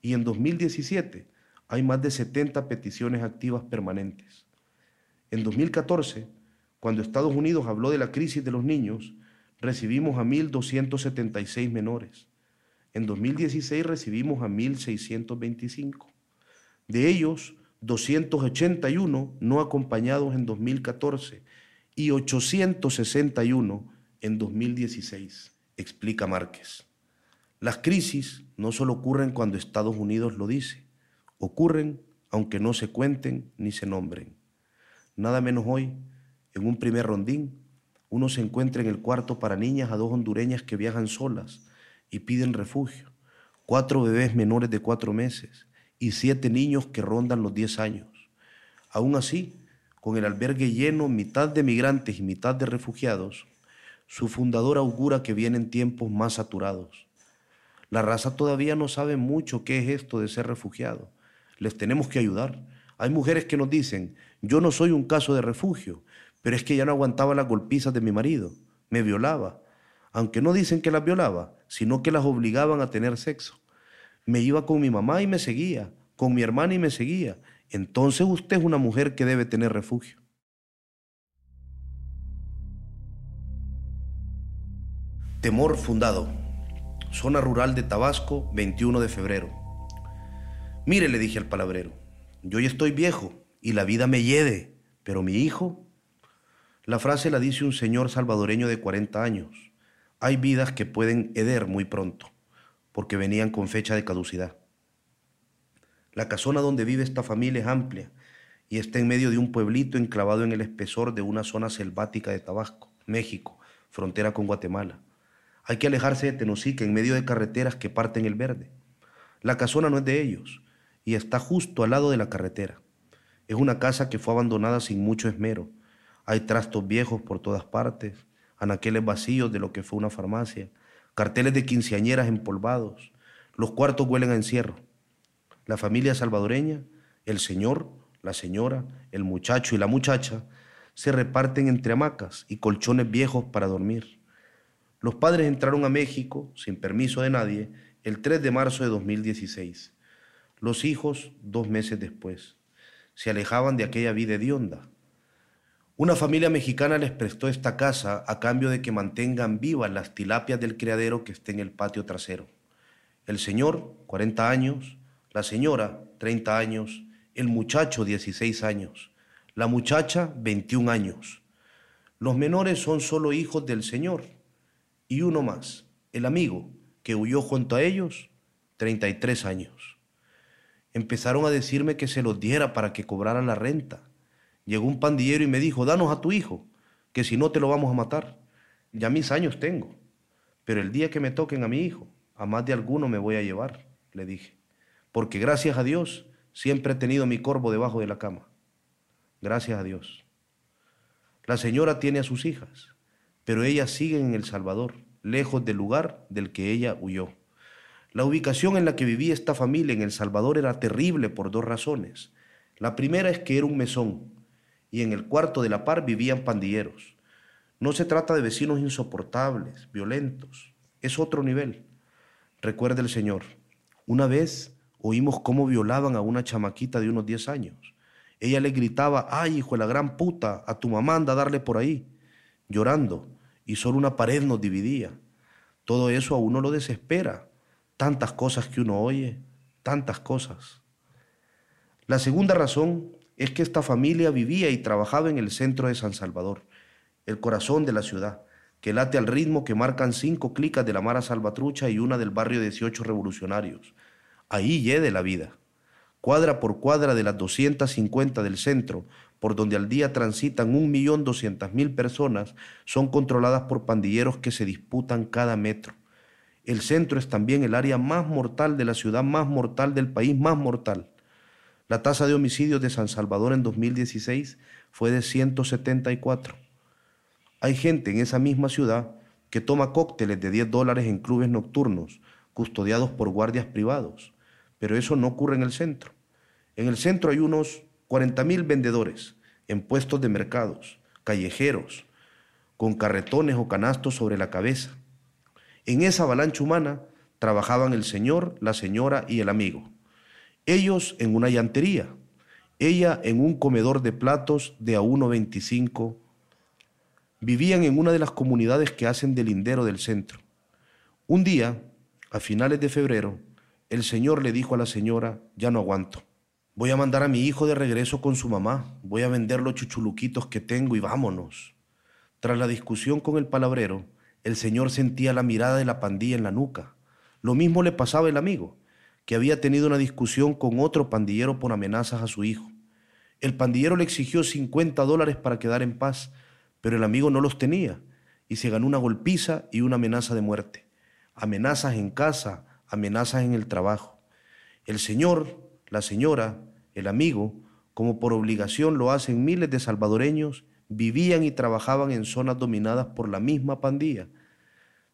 y en 2017 hay más de 70 peticiones activas permanentes. En 2014, cuando Estados Unidos habló de la crisis de los niños, recibimos a 1.276 menores. En 2016 recibimos a 1.625. De ellos, 281 no acompañados en 2014 y 861 en 2016, explica Márquez. Las crisis no solo ocurren cuando Estados Unidos lo dice, ocurren aunque no se cuenten ni se nombren. Nada menos hoy, en un primer rondín, uno se encuentra en el cuarto para niñas a dos hondureñas que viajan solas y piden refugio, cuatro bebés menores de cuatro meses y siete niños que rondan los diez años. Aún así, con el albergue lleno, mitad de migrantes y mitad de refugiados, su fundador augura que vienen tiempos más saturados. La raza todavía no sabe mucho qué es esto de ser refugiado. Les tenemos que ayudar. Hay mujeres que nos dicen, yo no soy un caso de refugio, pero es que ya no aguantaba las golpizas de mi marido, me violaba, aunque no dicen que las violaba, sino que las obligaban a tener sexo. Me iba con mi mamá y me seguía, con mi hermana y me seguía. Entonces usted es una mujer que debe tener refugio. Temor fundado. Zona rural de Tabasco, 21 de febrero. Mire, le dije al palabrero, yo ya estoy viejo y la vida me hiede, pero mi hijo... La frase la dice un señor salvadoreño de 40 años. Hay vidas que pueden heder muy pronto, porque venían con fecha de caducidad. La casona donde vive esta familia es amplia y está en medio de un pueblito enclavado en el espesor de una zona selvática de Tabasco, México, frontera con Guatemala. Hay que alejarse de Tenosique en medio de carreteras que parten el verde. La casona no es de ellos y está justo al lado de la carretera. Es una casa que fue abandonada sin mucho esmero. Hay trastos viejos por todas partes, anaqueles vacíos de lo que fue una farmacia, carteles de quinceañeras empolvados. Los cuartos huelen a encierro. La familia salvadoreña, el señor, la señora, el muchacho y la muchacha se reparten entre hamacas y colchones viejos para dormir. Los padres entraron a México, sin permiso de nadie, el 3 de marzo de 2016. Los hijos, dos meses después se alejaban de aquella vida hedionda. Una familia mexicana les prestó esta casa a cambio de que mantengan vivas las tilapias del criadero que está en el patio trasero. El señor, 40 años, la señora, 30 años, el muchacho, 16 años, la muchacha, 21 años. Los menores son solo hijos del señor. Y uno más, el amigo, que huyó junto a ellos, 33 años empezaron a decirme que se los diera para que cobraran la renta. Llegó un pandillero y me dijo, danos a tu hijo, que si no te lo vamos a matar. Ya mis años tengo, pero el día que me toquen a mi hijo, a más de alguno me voy a llevar, le dije, porque gracias a Dios siempre he tenido mi corvo debajo de la cama. Gracias a Dios. La señora tiene a sus hijas, pero ellas siguen en El Salvador, lejos del lugar del que ella huyó. La ubicación en la que vivía esta familia en El Salvador era terrible por dos razones. La primera es que era un mesón y en el cuarto de la par vivían pandilleros. No se trata de vecinos insoportables, violentos, es otro nivel. Recuerda el Señor, una vez oímos cómo violaban a una chamaquita de unos 10 años. Ella le gritaba, ay hijo de la gran puta, a tu mamá anda a darle por ahí, llorando, y solo una pared nos dividía. Todo eso a uno lo desespera tantas cosas que uno oye, tantas cosas. La segunda razón es que esta familia vivía y trabajaba en el centro de San Salvador, el corazón de la ciudad, que late al ritmo que marcan cinco clicas de la Mara Salvatrucha y una del barrio 18 revolucionarios. Ahí yede la vida. Cuadra por cuadra de las 250 del centro, por donde al día transitan 1.200.000 personas, son controladas por pandilleros que se disputan cada metro. El centro es también el área más mortal de la ciudad, más mortal del país, más mortal. La tasa de homicidios de San Salvador en 2016 fue de 174. Hay gente en esa misma ciudad que toma cócteles de 10 dólares en clubes nocturnos, custodiados por guardias privados, pero eso no ocurre en el centro. En el centro hay unos 40 mil vendedores en puestos de mercados, callejeros, con carretones o canastos sobre la cabeza en esa avalancha humana trabajaban el señor, la señora y el amigo. Ellos en una llantería, ella en un comedor de platos de a 1.25. Vivían en una de las comunidades que hacen del lindero del centro. Un día, a finales de febrero, el señor le dijo a la señora, ya no aguanto. Voy a mandar a mi hijo de regreso con su mamá. Voy a vender los chuchuluquitos que tengo y vámonos. Tras la discusión con el palabrero, el señor sentía la mirada de la pandilla en la nuca. Lo mismo le pasaba al amigo, que había tenido una discusión con otro pandillero por amenazas a su hijo. El pandillero le exigió 50 dólares para quedar en paz, pero el amigo no los tenía y se ganó una golpiza y una amenaza de muerte. Amenazas en casa, amenazas en el trabajo. El señor, la señora, el amigo, como por obligación lo hacen miles de salvadoreños, vivían y trabajaban en zonas dominadas por la misma pandilla,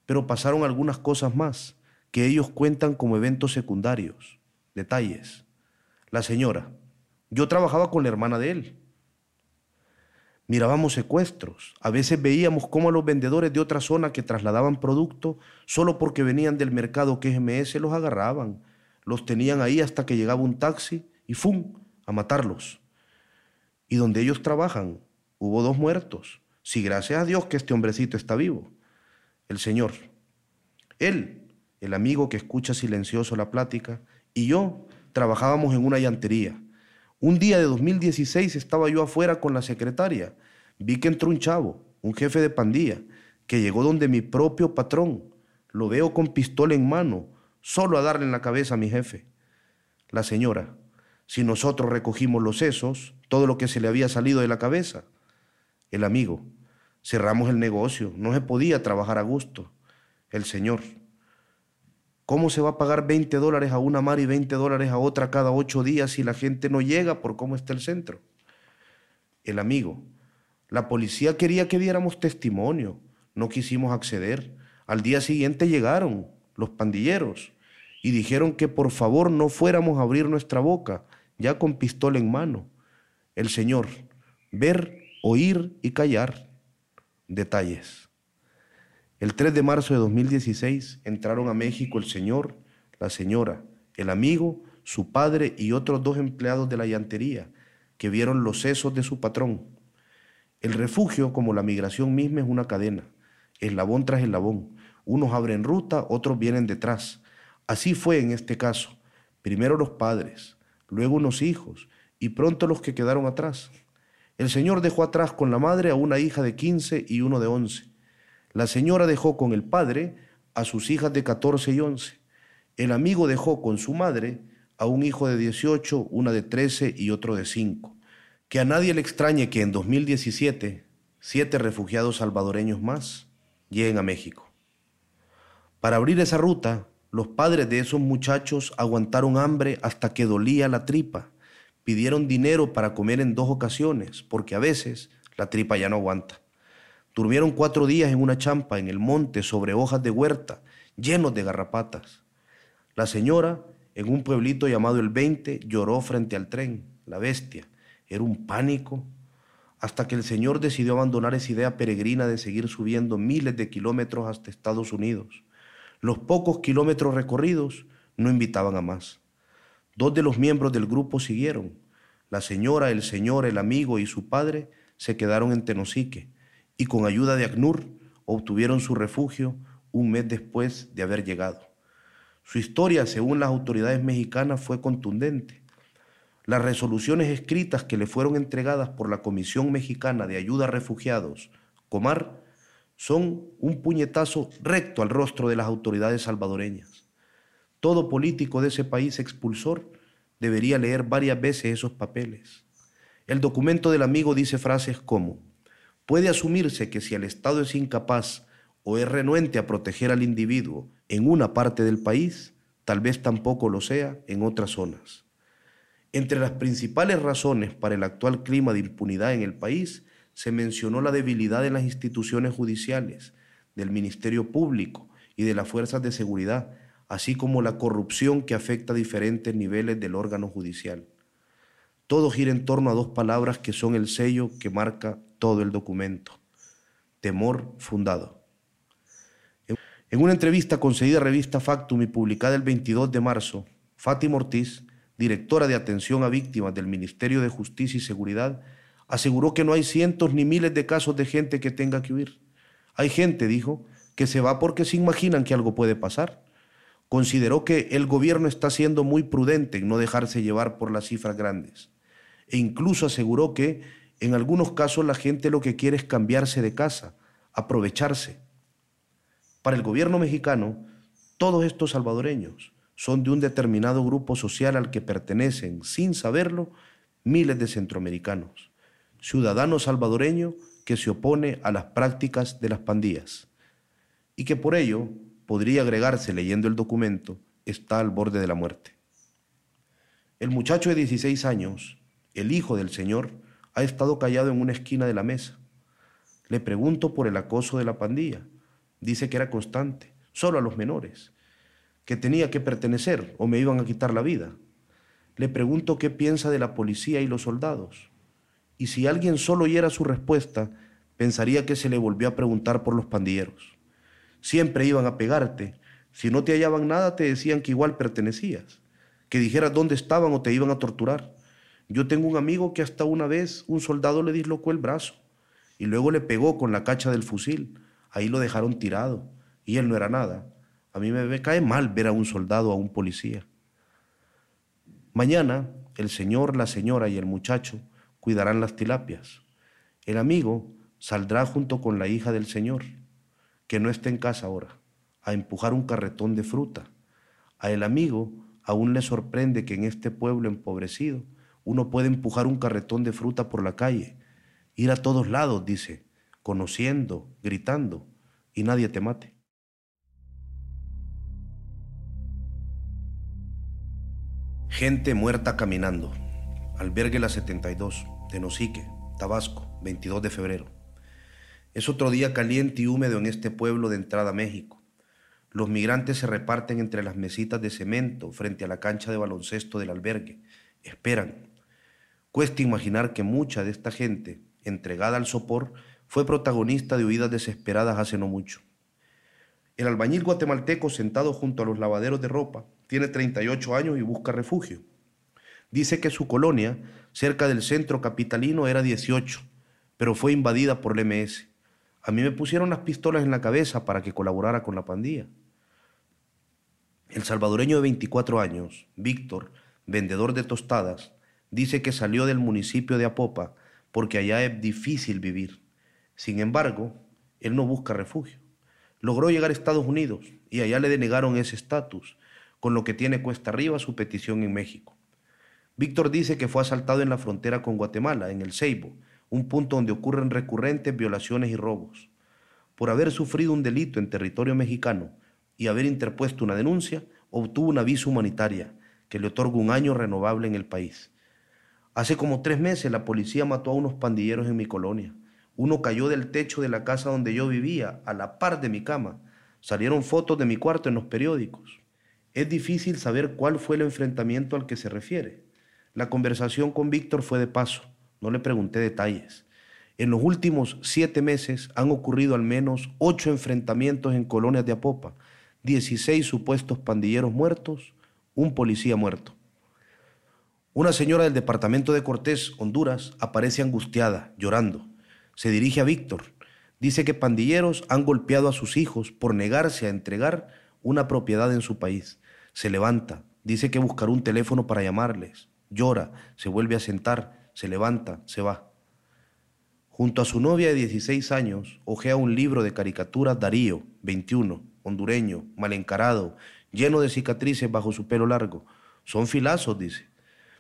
pero pasaron algunas cosas más que ellos cuentan como eventos secundarios. Detalles. La señora, yo trabajaba con la hermana de él. Mirábamos secuestros. A veces veíamos cómo los vendedores de otra zona que trasladaban producto solo porque venían del mercado que los agarraban, los tenían ahí hasta que llegaba un taxi y ¡fum! a matarlos. Y donde ellos trabajan, hubo dos muertos. Si gracias a Dios que este hombrecito está vivo, el Señor. Él, el amigo que escucha silencioso la plática, y yo trabajábamos en una llantería. Un día de 2016 estaba yo afuera con la secretaria. Vi que entró un chavo, un jefe de pandilla, que llegó donde mi propio patrón. Lo veo con pistola en mano, solo a darle en la cabeza a mi jefe. La señora, si nosotros recogimos los sesos, todo lo que se le había salido de la cabeza. El amigo, cerramos el negocio, no se podía trabajar a gusto. El señor, ¿cómo se va a pagar 20 dólares a una mar y 20 dólares a otra cada ocho días si la gente no llega por cómo está el centro? El amigo, la policía quería que diéramos testimonio, no quisimos acceder. Al día siguiente llegaron los pandilleros y dijeron que por favor no fuéramos a abrir nuestra boca, ya con pistola en mano. El Señor, ver, oír y callar. Detalles. El 3 de marzo de 2016 entraron a México el Señor, la señora, el amigo, su padre y otros dos empleados de la llantería que vieron los sesos de su patrón. El refugio, como la migración misma, es una cadena, eslabón tras eslabón. Unos abren ruta, otros vienen detrás. Así fue en este caso. Primero los padres, luego unos hijos y pronto los que quedaron atrás. El Señor dejó atrás con la madre a una hija de 15 y uno de 11. La señora dejó con el padre a sus hijas de 14 y 11. El amigo dejó con su madre a un hijo de 18, una de 13 y otro de 5. Que a nadie le extrañe que en 2017 siete refugiados salvadoreños más lleguen a México. Para abrir esa ruta, los padres de esos muchachos aguantaron hambre hasta que dolía la tripa. Pidieron dinero para comer en dos ocasiones, porque a veces la tripa ya no aguanta. Durmieron cuatro días en una champa en el monte sobre hojas de huerta, llenos de garrapatas. La señora, en un pueblito llamado El Veinte, lloró frente al tren, la bestia. Era un pánico, hasta que el Señor decidió abandonar esa idea peregrina de seguir subiendo miles de kilómetros hasta Estados Unidos. Los pocos kilómetros recorridos no invitaban a más. Dos de los miembros del grupo siguieron. La señora, el señor, el amigo y su padre se quedaron en Tenosique y con ayuda de ACNUR obtuvieron su refugio un mes después de haber llegado. Su historia, según las autoridades mexicanas, fue contundente. Las resoluciones escritas que le fueron entregadas por la Comisión Mexicana de Ayuda a Refugiados, Comar, son un puñetazo recto al rostro de las autoridades salvadoreñas. Todo político de ese país expulsor debería leer varias veces esos papeles. El documento del amigo dice frases como, puede asumirse que si el Estado es incapaz o es renuente a proteger al individuo en una parte del país, tal vez tampoco lo sea en otras zonas. Entre las principales razones para el actual clima de impunidad en el país se mencionó la debilidad de las instituciones judiciales, del Ministerio Público y de las fuerzas de seguridad, así como la corrupción que afecta a diferentes niveles del órgano judicial. Todo gira en torno a dos palabras que son el sello que marca todo el documento. Temor fundado. En una entrevista concedida a revista Factum y publicada el 22 de marzo, Fátima Ortiz, directora de atención a víctimas del Ministerio de Justicia y Seguridad, aseguró que no hay cientos ni miles de casos de gente que tenga que huir. Hay gente, dijo, que se va porque se imaginan que algo puede pasar. Consideró que el gobierno está siendo muy prudente en no dejarse llevar por las cifras grandes. E incluso aseguró que en algunos casos la gente lo que quiere es cambiarse de casa, aprovecharse. Para el gobierno mexicano, todos estos salvadoreños son de un determinado grupo social al que pertenecen, sin saberlo, miles de centroamericanos ciudadano salvadoreño que se opone a las prácticas de las pandillas y que por ello podría agregarse leyendo el documento, está al borde de la muerte. El muchacho de 16 años, el hijo del Señor, ha estado callado en una esquina de la mesa. Le pregunto por el acoso de la pandilla. Dice que era constante, solo a los menores, que tenía que pertenecer o me iban a quitar la vida. Le pregunto qué piensa de la policía y los soldados y si alguien solo oyera su respuesta, pensaría que se le volvió a preguntar por los pandilleros. Siempre iban a pegarte. Si no te hallaban nada, te decían que igual pertenecías. que dijeras dónde estaban o te iban a torturar. Yo tengo un amigo que hasta una vez un soldado le dislocó el brazo y luego le pegó con la cacha del fusil. Ahí lo dejaron tirado y él no era nada. A mí me cae mal ver a un soldado a un policía. Mañana el señor, la señora y el muchacho cuidarán las tilapias. El amigo saldrá junto con la hija del señor, que no está en casa ahora, a empujar un carretón de fruta. A el amigo aún le sorprende que en este pueblo empobrecido uno puede empujar un carretón de fruta por la calle, ir a todos lados, dice, conociendo, gritando, y nadie te mate. Gente muerta caminando. Albergue La 72, Tenosique, Tabasco, 22 de febrero. Es otro día caliente y húmedo en este pueblo de entrada a México. Los migrantes se reparten entre las mesitas de cemento frente a la cancha de baloncesto del albergue. Esperan. Cuesta imaginar que mucha de esta gente, entregada al sopor, fue protagonista de huidas desesperadas hace no mucho. El albañil guatemalteco sentado junto a los lavaderos de ropa tiene 38 años y busca refugio. Dice que su colonia, cerca del centro capitalino, era 18, pero fue invadida por el MS. A mí me pusieron las pistolas en la cabeza para que colaborara con la pandilla. El salvadoreño de 24 años, Víctor, vendedor de tostadas, dice que salió del municipio de Apopa porque allá es difícil vivir. Sin embargo, él no busca refugio. Logró llegar a Estados Unidos y allá le denegaron ese estatus, con lo que tiene cuesta arriba su petición en México. Víctor dice que fue asaltado en la frontera con Guatemala, en el Ceibo, un punto donde ocurren recurrentes violaciones y robos. Por haber sufrido un delito en territorio mexicano y haber interpuesto una denuncia, obtuvo una visa humanitaria que le otorga un año renovable en el país. Hace como tres meses la policía mató a unos pandilleros en mi colonia. Uno cayó del techo de la casa donde yo vivía, a la par de mi cama. Salieron fotos de mi cuarto en los periódicos. Es difícil saber cuál fue el enfrentamiento al que se refiere. La conversación con Víctor fue de paso, no le pregunté detalles. En los últimos siete meses han ocurrido al menos ocho enfrentamientos en colonias de Apopa, 16 supuestos pandilleros muertos, un policía muerto. Una señora del departamento de Cortés, Honduras, aparece angustiada, llorando. Se dirige a Víctor. Dice que pandilleros han golpeado a sus hijos por negarse a entregar una propiedad en su país. Se levanta, dice que buscará un teléfono para llamarles, llora, se vuelve a sentar, se levanta, se va. Junto a su novia de 16 años, ojea un libro de caricaturas Darío, 21, hondureño, mal encarado, lleno de cicatrices bajo su pelo largo. Son filazos, dice.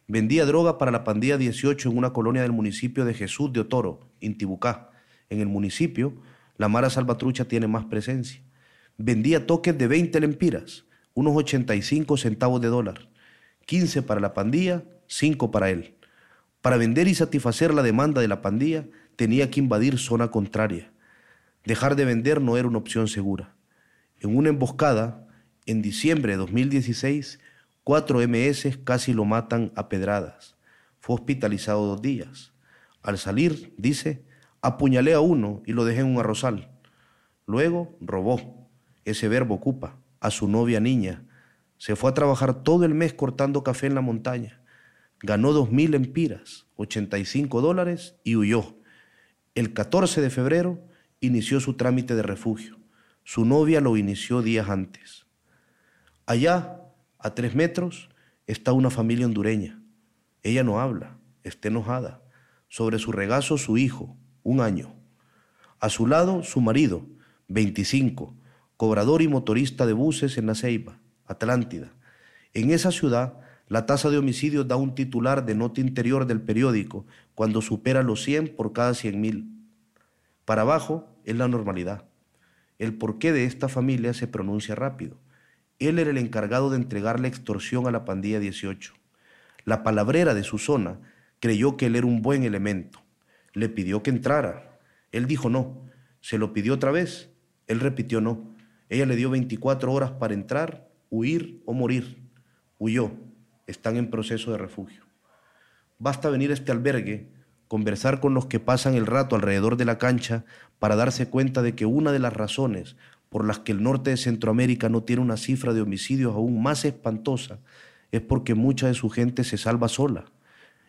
Vendía droga para la pandilla 18 en una colonia del municipio de Jesús de Otoro, Intibucá. En el municipio, la Mara Salvatrucha tiene más presencia. Vendía toques de 20 lempiras unos 85 centavos de dólar, 15 para la pandilla, 5 para él. Para vender y satisfacer la demanda de la pandilla, tenía que invadir zona contraria. Dejar de vender no era una opción segura. En una emboscada, en diciembre de 2016, cuatro MS casi lo matan a pedradas. Fue hospitalizado dos días. Al salir, dice, apuñalé a uno y lo dejé en un arrozal. Luego robó. Ese verbo ocupa a su novia niña. Se fue a trabajar todo el mes cortando café en la montaña. Ganó dos mil empiras, 85 dólares y huyó. El 14 de febrero inició su trámite de refugio. Su novia lo inició días antes. Allá, a tres metros, está una familia hondureña. Ella no habla, está enojada. Sobre su regazo su hijo, un año. A su lado su marido, 25, cobrador y motorista de buses en La Ceiba, Atlántida. En esa ciudad, la tasa de homicidios da un titular de nota interior del periódico cuando supera los 100 por cada 100 mil. Para abajo es la normalidad. El porqué de esta familia se pronuncia rápido. Él era el encargado de entregar la extorsión a la pandilla 18. La palabrera de su zona creyó que él era un buen elemento. Le pidió que entrara. Él dijo no. Se lo pidió otra vez. Él repitió no. Ella le dio 24 horas para entrar, huir o morir. Huyó. Están en proceso de refugio. Basta venir a este albergue, conversar con los que pasan el rato alrededor de la cancha para darse cuenta de que una de las razones por las que el norte de Centroamérica no tiene una cifra de homicidios aún más espantosa es porque mucha de su gente se salva sola.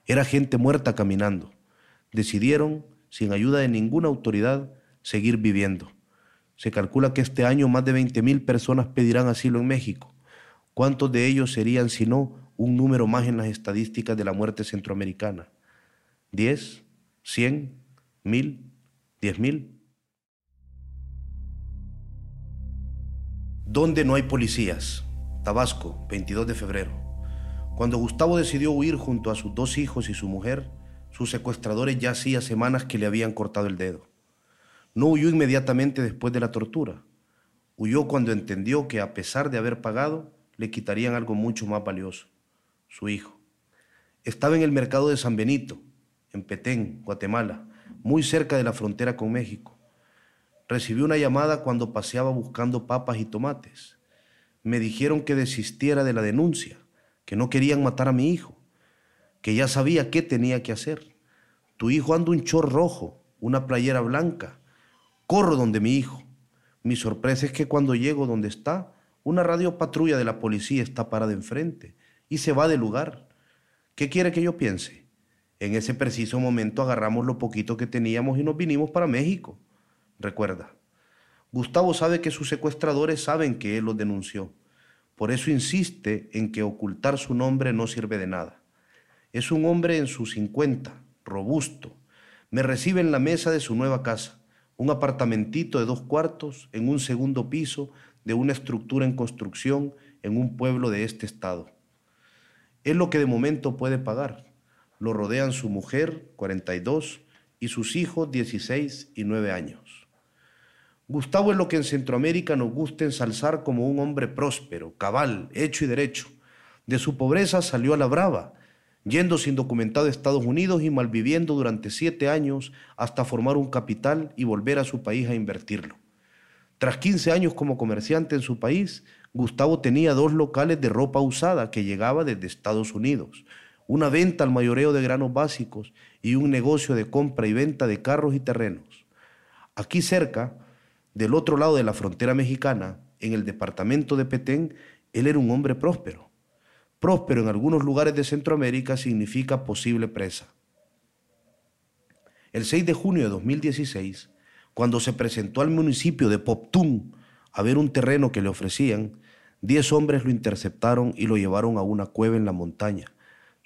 Era gente muerta caminando. Decidieron, sin ayuda de ninguna autoridad, seguir viviendo. Se calcula que este año más de 20.000 personas pedirán asilo en México. ¿Cuántos de ellos serían, si no, un número más en las estadísticas de la muerte centroamericana? ¿10? ¿100? ¿1000? ¿10.000? ¿Dónde no hay policías? Tabasco, 22 de febrero. Cuando Gustavo decidió huir junto a sus dos hijos y su mujer, sus secuestradores ya hacía semanas que le habían cortado el dedo. No huyó inmediatamente después de la tortura. Huyó cuando entendió que a pesar de haber pagado, le quitarían algo mucho más valioso, su hijo. Estaba en el mercado de San Benito, en Petén, Guatemala, muy cerca de la frontera con México. Recibió una llamada cuando paseaba buscando papas y tomates. Me dijeron que desistiera de la denuncia, que no querían matar a mi hijo, que ya sabía qué tenía que hacer. Tu hijo anda un chor rojo, una playera blanca. Corro donde mi hijo. Mi sorpresa es que cuando llego donde está, una radio patrulla de la policía está parada enfrente y se va del lugar. ¿Qué quiere que yo piense? En ese preciso momento agarramos lo poquito que teníamos y nos vinimos para México. Recuerda, Gustavo sabe que sus secuestradores saben que él los denunció. Por eso insiste en que ocultar su nombre no sirve de nada. Es un hombre en sus 50, robusto. Me recibe en la mesa de su nueva casa, un apartamentito de dos cuartos en un segundo piso de una estructura en construcción en un pueblo de este estado. Es lo que de momento puede pagar lo rodean su mujer, 42, y sus hijos, 16 y 9 años. Gustavo es lo que en Centroamérica nos gusta ensalzar como un hombre próspero, cabal, hecho y derecho. De su pobreza salió a la brava, yendo sin documentado a Estados Unidos y malviviendo durante siete años hasta formar un capital y volver a su país a invertirlo. Tras 15 años como comerciante en su país, Gustavo tenía dos locales de ropa usada que llegaba desde Estados Unidos, una venta al mayoreo de granos básicos y un negocio de compra y venta de carros y terrenos. Aquí cerca, del otro lado de la frontera mexicana, en el departamento de Petén, él era un hombre próspero. Próspero en algunos lugares de Centroamérica significa posible presa. El 6 de junio de 2016, cuando se presentó al municipio de Poptún a ver un terreno que le ofrecían, diez hombres lo interceptaron y lo llevaron a una cueva en la montaña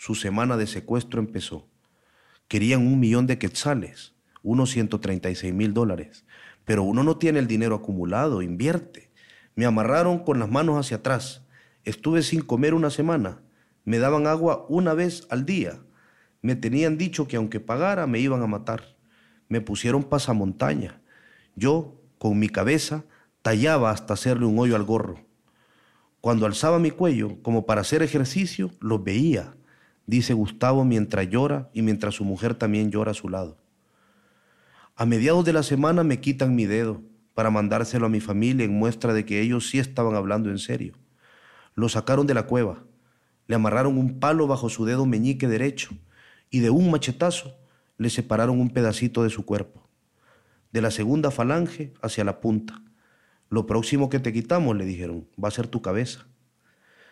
su semana de secuestro empezó. Querían un millón de quetzales, unos 136 mil dólares. Pero uno no tiene el dinero acumulado, invierte. Me amarraron con las manos hacia atrás. Estuve sin comer una semana. Me daban agua una vez al día. Me tenían dicho que aunque pagara me iban a matar. Me pusieron pasamontaña. Yo, con mi cabeza, tallaba hasta hacerle un hoyo al gorro. Cuando alzaba mi cuello, como para hacer ejercicio, los veía dice Gustavo mientras llora y mientras su mujer también llora a su lado. A mediados de la semana me quitan mi dedo para mandárselo a mi familia en muestra de que ellos sí estaban hablando en serio. Lo sacaron de la cueva, le amarraron un palo bajo su dedo meñique derecho y de un machetazo le separaron un pedacito de su cuerpo, de la segunda falange hacia la punta. Lo próximo que te quitamos, le dijeron, va a ser tu cabeza.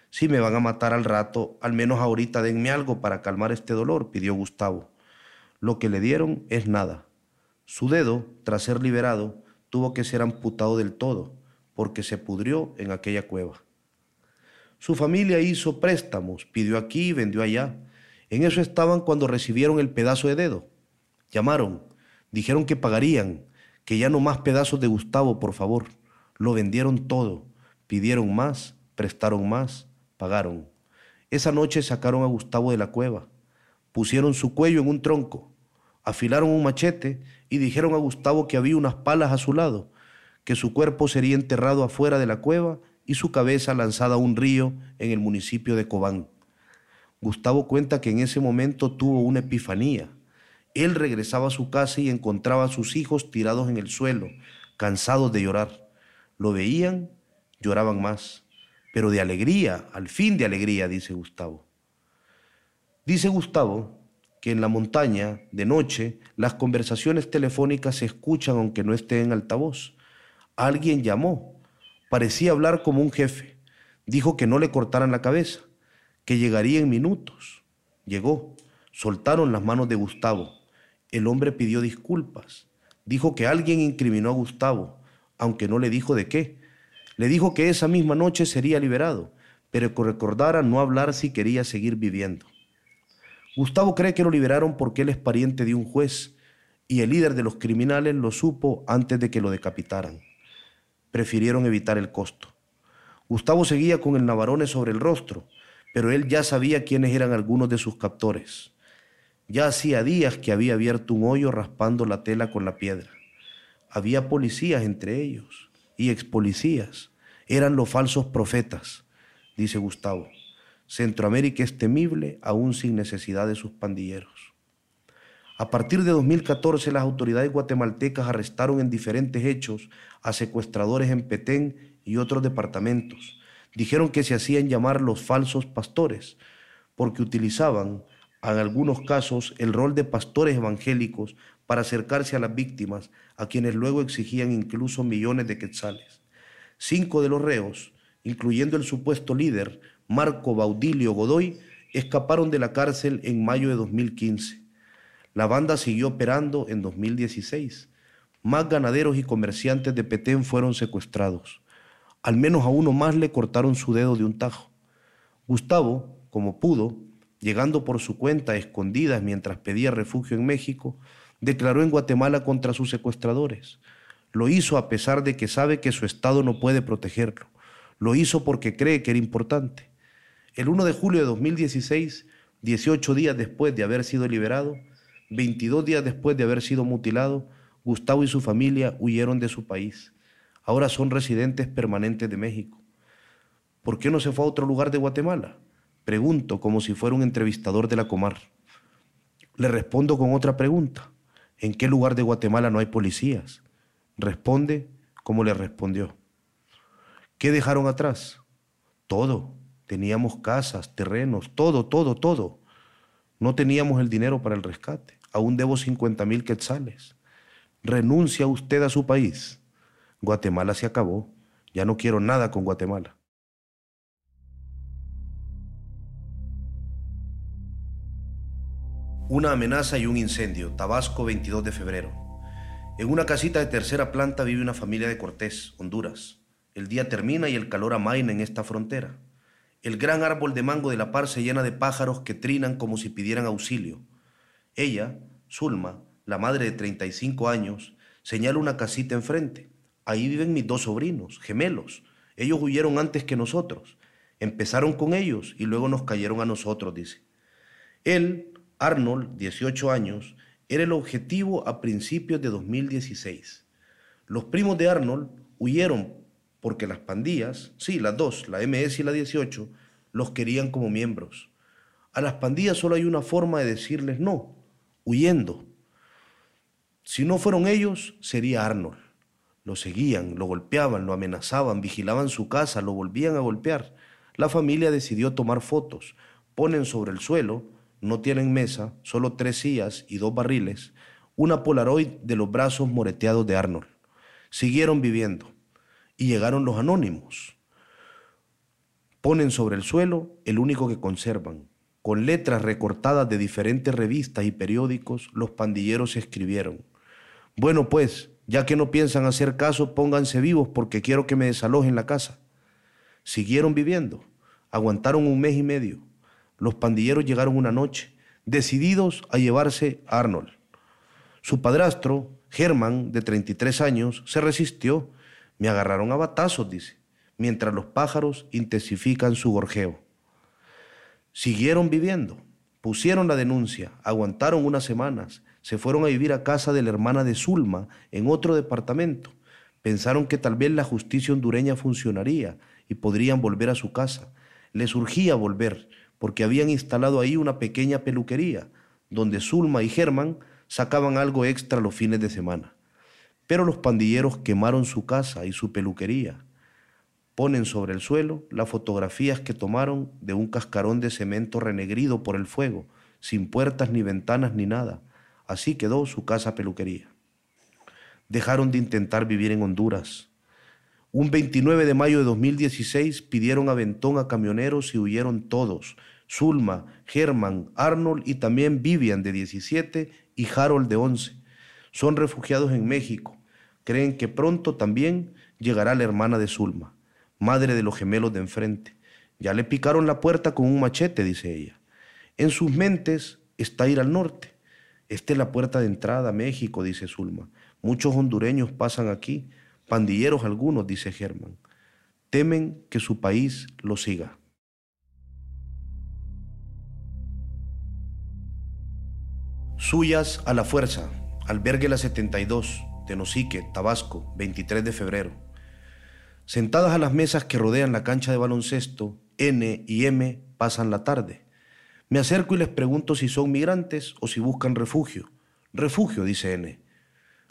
Si me van a matar al rato, al menos ahorita denme algo para calmar este dolor, pidió Gustavo. Lo que le dieron es nada. Su dedo, tras ser liberado, tuvo que ser amputado del todo, porque se pudrió en aquella cueva. Su familia hizo préstamos, pidió aquí y vendió allá. En eso estaban cuando recibieron el pedazo de dedo. Llamaron, dijeron que pagarían, que ya no más pedazos de Gustavo, por favor. Lo vendieron todo, pidieron más, prestaron más, pagaron. Esa noche sacaron a Gustavo de la cueva, pusieron su cuello en un tronco, afilaron un machete y dijeron a Gustavo que había unas palas a su lado, que su cuerpo sería enterrado afuera de la cueva y su cabeza lanzada a un río en el municipio de Cobán. Gustavo cuenta que en ese momento tuvo una epifanía. Él regresaba a su casa y encontraba a sus hijos tirados en el suelo, cansados de llorar. Lo veían, lloraban más pero de alegría, al fin de alegría, dice Gustavo. Dice Gustavo que en la montaña, de noche, las conversaciones telefónicas se escuchan aunque no esté en altavoz. Alguien llamó, parecía hablar como un jefe. Dijo que no le cortaran la cabeza, que llegaría en minutos. Llegó. Soltaron las manos de Gustavo. El hombre pidió disculpas. Dijo que alguien incriminó a Gustavo, aunque no le dijo de qué. Le dijo que esa misma noche sería liberado, pero que recordara no hablar si quería seguir viviendo. Gustavo cree que lo liberaron porque él es pariente de un juez y el líder de los criminales lo supo antes de que lo decapitaran. Prefirieron evitar el costo. Gustavo seguía con el navarone sobre el rostro, pero él ya sabía quiénes eran algunos de sus captores. Ya hacía días que había abierto un hoyo raspando la tela con la piedra. Había policías entre ellos y expolicías. Eran los falsos profetas, dice Gustavo. Centroamérica es temible aún sin necesidad de sus pandilleros. A partir de 2014 las autoridades guatemaltecas arrestaron en diferentes hechos a secuestradores en Petén y otros departamentos. Dijeron que se hacían llamar los falsos pastores porque utilizaban en algunos casos el rol de pastores evangélicos para acercarse a las víctimas, a quienes luego exigían incluso millones de quetzales. Cinco de los reos, incluyendo el supuesto líder, Marco Baudilio Godoy, escaparon de la cárcel en mayo de 2015. La banda siguió operando en 2016. Más ganaderos y comerciantes de Petén fueron secuestrados. Al menos a uno más le cortaron su dedo de un tajo. Gustavo, como pudo, llegando por su cuenta escondidas mientras pedía refugio en México, declaró en Guatemala contra sus secuestradores. Lo hizo a pesar de que sabe que su Estado no puede protegerlo. Lo hizo porque cree que era importante. El 1 de julio de 2016, 18 días después de haber sido liberado, 22 días después de haber sido mutilado, Gustavo y su familia huyeron de su país. Ahora son residentes permanentes de México. ¿Por qué no se fue a otro lugar de Guatemala? Pregunto como si fuera un entrevistador de la Comar. Le respondo con otra pregunta. ¿En qué lugar de Guatemala no hay policías? Responde como le respondió. ¿Qué dejaron atrás? Todo. Teníamos casas, terrenos, todo, todo, todo. No teníamos el dinero para el rescate. Aún debo 50 mil quetzales. Renuncia usted a su país. Guatemala se acabó. Ya no quiero nada con Guatemala. Una amenaza y un incendio. Tabasco, 22 de febrero. En una casita de tercera planta vive una familia de Cortés, Honduras. El día termina y el calor amaina en esta frontera. El gran árbol de mango de la par se llena de pájaros que trinan como si pidieran auxilio. Ella, Zulma, la madre de 35 años, señala una casita enfrente. Ahí viven mis dos sobrinos, gemelos. Ellos huyeron antes que nosotros. Empezaron con ellos y luego nos cayeron a nosotros, dice. Él, Arnold, 18 años, era el objetivo a principios de 2016. Los primos de Arnold huyeron porque las pandillas, sí, las dos, la MS y la 18, los querían como miembros. A las pandillas solo hay una forma de decirles no, huyendo. Si no fueron ellos, sería Arnold. Lo seguían, lo golpeaban, lo amenazaban, vigilaban su casa, lo volvían a golpear. La familia decidió tomar fotos, ponen sobre el suelo no tienen mesa, solo tres sillas y dos barriles, una Polaroid de los brazos moreteados de Arnold. Siguieron viviendo y llegaron los anónimos. Ponen sobre el suelo el único que conservan. Con letras recortadas de diferentes revistas y periódicos, los pandilleros escribieron. Bueno, pues, ya que no piensan hacer caso, pónganse vivos porque quiero que me desalojen la casa. Siguieron viviendo, aguantaron un mes y medio los pandilleros llegaron una noche, decididos a llevarse a Arnold. Su padrastro, Germán, de 33 años, se resistió. Me agarraron a batazos, dice, mientras los pájaros intensifican su gorjeo. Siguieron viviendo, pusieron la denuncia, aguantaron unas semanas, se fueron a vivir a casa de la hermana de Zulma en otro departamento. Pensaron que tal vez la justicia hondureña funcionaría y podrían volver a su casa. Les urgía volver, porque habían instalado ahí una pequeña peluquería, donde Zulma y Germán sacaban algo extra los fines de semana. Pero los pandilleros quemaron su casa y su peluquería. Ponen sobre el suelo las fotografías que tomaron de un cascarón de cemento renegrido por el fuego, sin puertas ni ventanas ni nada. Así quedó su casa peluquería. Dejaron de intentar vivir en Honduras. Un 29 de mayo de 2016 pidieron aventón a camioneros y huyeron todos. Zulma, Germán, Arnold y también Vivian de 17 y Harold de 11. Son refugiados en México. Creen que pronto también llegará la hermana de Zulma, madre de los gemelos de enfrente. Ya le picaron la puerta con un machete, dice ella. En sus mentes está ir al norte. Esta es la puerta de entrada a México, dice Zulma. Muchos hondureños pasan aquí, pandilleros algunos, dice Germán. Temen que su país lo siga. Suyas a la fuerza, albergue la 72, Tenosique, Tabasco, 23 de febrero. Sentadas a las mesas que rodean la cancha de baloncesto, N y M pasan la tarde. Me acerco y les pregunto si son migrantes o si buscan refugio. Refugio, dice N.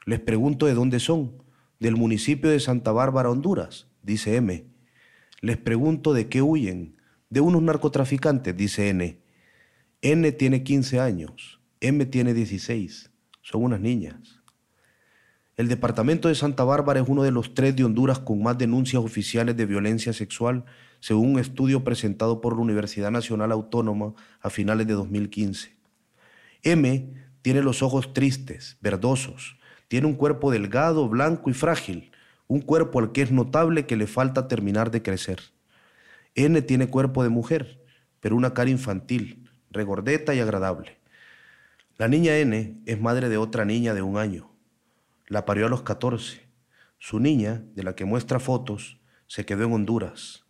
Les pregunto de dónde son. Del municipio de Santa Bárbara, Honduras, dice M. Les pregunto de qué huyen. De unos narcotraficantes, dice N. N tiene 15 años. M tiene 16. Son unas niñas. El departamento de Santa Bárbara es uno de los tres de Honduras con más denuncias oficiales de violencia sexual, según un estudio presentado por la Universidad Nacional Autónoma a finales de 2015. M tiene los ojos tristes, verdosos, tiene un cuerpo delgado, blanco y frágil, un cuerpo al que es notable que le falta terminar de crecer. N tiene cuerpo de mujer, pero una cara infantil, regordeta y agradable. La niña N es madre de otra niña de un año. La parió a los 14. Su niña, de la que muestra fotos, se quedó en Honduras.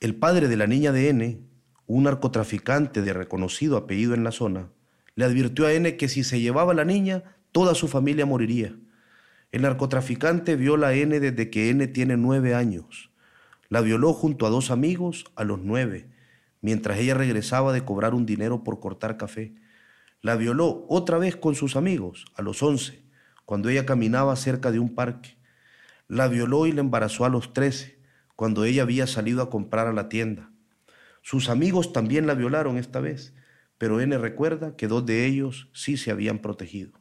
El padre de la niña de N, un narcotraficante de reconocido apellido en la zona, le advirtió a N que si se llevaba la niña, toda su familia moriría. El narcotraficante viola a N desde que N tiene nueve años. La violó junto a dos amigos a los nueve, mientras ella regresaba de cobrar un dinero por cortar café. La violó otra vez con sus amigos a los once cuando ella caminaba cerca de un parque. La violó y la embarazó a los 13, cuando ella había salido a comprar a la tienda. Sus amigos también la violaron esta vez, pero N recuerda que dos de ellos sí se habían protegido.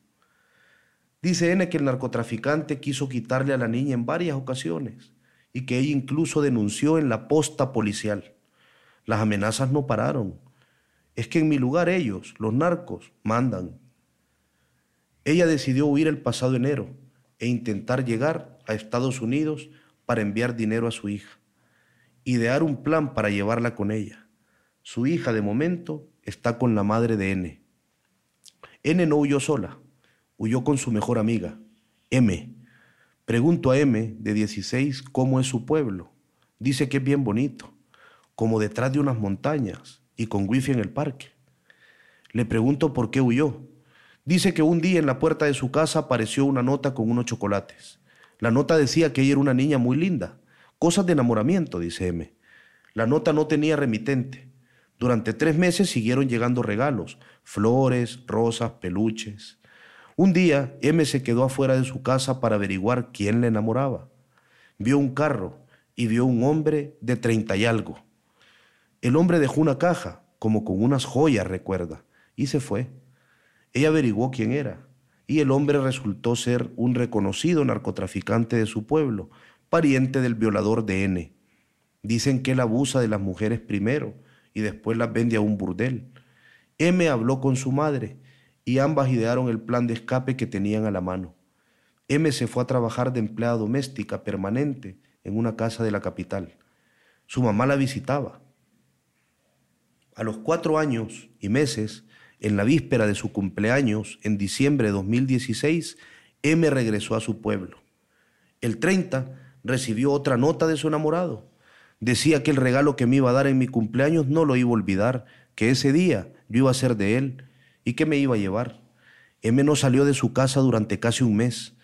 Dice N que el narcotraficante quiso quitarle a la niña en varias ocasiones y que ella incluso denunció en la posta policial. Las amenazas no pararon. Es que en mi lugar ellos, los narcos, mandan ella decidió huir el pasado enero e intentar llegar a Estados Unidos para enviar dinero a su hija. Idear un plan para llevarla con ella. Su hija de momento está con la madre de N. N no huyó sola, huyó con su mejor amiga, M. Pregunto a M, de 16, cómo es su pueblo. Dice que es bien bonito, como detrás de unas montañas y con wifi en el parque. Le pregunto por qué huyó Dice que un día en la puerta de su casa apareció una nota con unos chocolates. La nota decía que ella era una niña muy linda. Cosas de enamoramiento, dice M. La nota no tenía remitente. Durante tres meses siguieron llegando regalos, flores, rosas, peluches. Un día, M se quedó afuera de su casa para averiguar quién le enamoraba. Vio un carro y vio un hombre de treinta y algo. El hombre dejó una caja, como con unas joyas, recuerda, y se fue. Ella averiguó quién era y el hombre resultó ser un reconocido narcotraficante de su pueblo, pariente del violador de N. Dicen que él abusa de las mujeres primero y después las vende a un burdel. M habló con su madre y ambas idearon el plan de escape que tenían a la mano. M se fue a trabajar de empleada doméstica permanente en una casa de la capital. Su mamá la visitaba. A los cuatro años y meses, en la víspera de su cumpleaños, en diciembre de 2016, M regresó a su pueblo. El 30 recibió otra nota de su enamorado. Decía que el regalo que me iba a dar en mi cumpleaños no lo iba a olvidar, que ese día yo iba a ser de él y que me iba a llevar. M no salió de su casa durante casi un mes.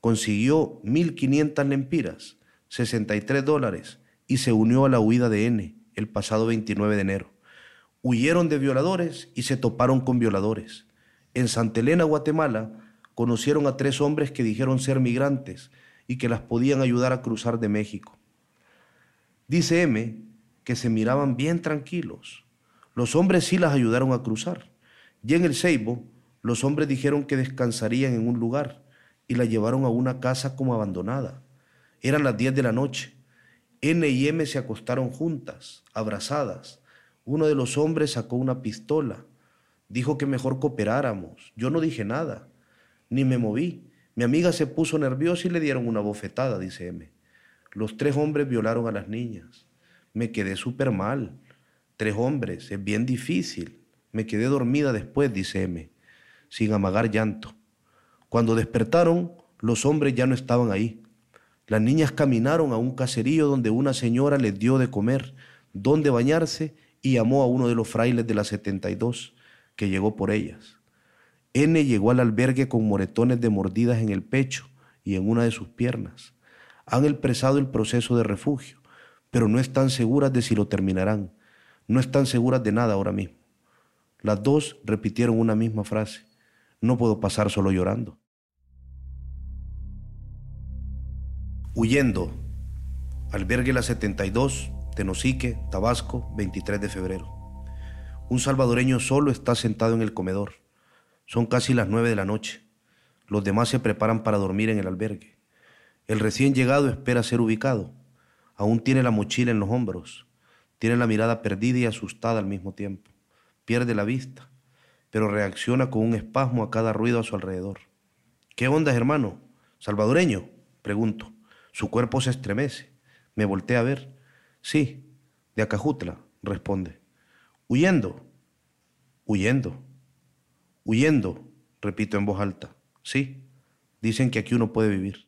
Consiguió 1.500 lempiras, 63 dólares, y se unió a la huida de N el pasado 29 de enero huyeron de violadores y se toparon con violadores. En Santa Elena, Guatemala, conocieron a tres hombres que dijeron ser migrantes y que las podían ayudar a cruzar de México. Dice M que se miraban bien tranquilos. Los hombres sí las ayudaron a cruzar. Y en el Ceibo, los hombres dijeron que descansarían en un lugar y la llevaron a una casa como abandonada. Eran las 10 de la noche. N y M se acostaron juntas, abrazadas. Uno de los hombres sacó una pistola. Dijo que mejor cooperáramos. Yo no dije nada, ni me moví. Mi amiga se puso nerviosa y le dieron una bofetada, dice M. Los tres hombres violaron a las niñas. Me quedé súper mal. Tres hombres, es bien difícil. Me quedé dormida después, dice M, sin amagar llanto. Cuando despertaron, los hombres ya no estaban ahí. Las niñas caminaron a un caserío donde una señora les dio de comer, donde bañarse y llamó a uno de los frailes de la 72, que llegó por ellas. N llegó al albergue con moretones de mordidas en el pecho y en una de sus piernas. Han expresado el proceso de refugio, pero no están seguras de si lo terminarán. No están seguras de nada ahora mismo. Las dos repitieron una misma frase. No puedo pasar solo llorando. Huyendo. Albergue La 72, Tenosique, Tabasco, 23 de febrero. Un salvadoreño solo está sentado en el comedor. Son casi las nueve de la noche. Los demás se preparan para dormir en el albergue. El recién llegado espera ser ubicado. Aún tiene la mochila en los hombros. Tiene la mirada perdida y asustada al mismo tiempo. Pierde la vista, pero reacciona con un espasmo a cada ruido a su alrededor. ¿Qué onda, hermano? ¿Salvadoreño? Pregunto. Su cuerpo se estremece. Me voltea a ver. Sí, de Acajutla, responde. Huyendo. Huyendo. Huyendo, repito en voz alta. Sí, dicen que aquí uno puede vivir.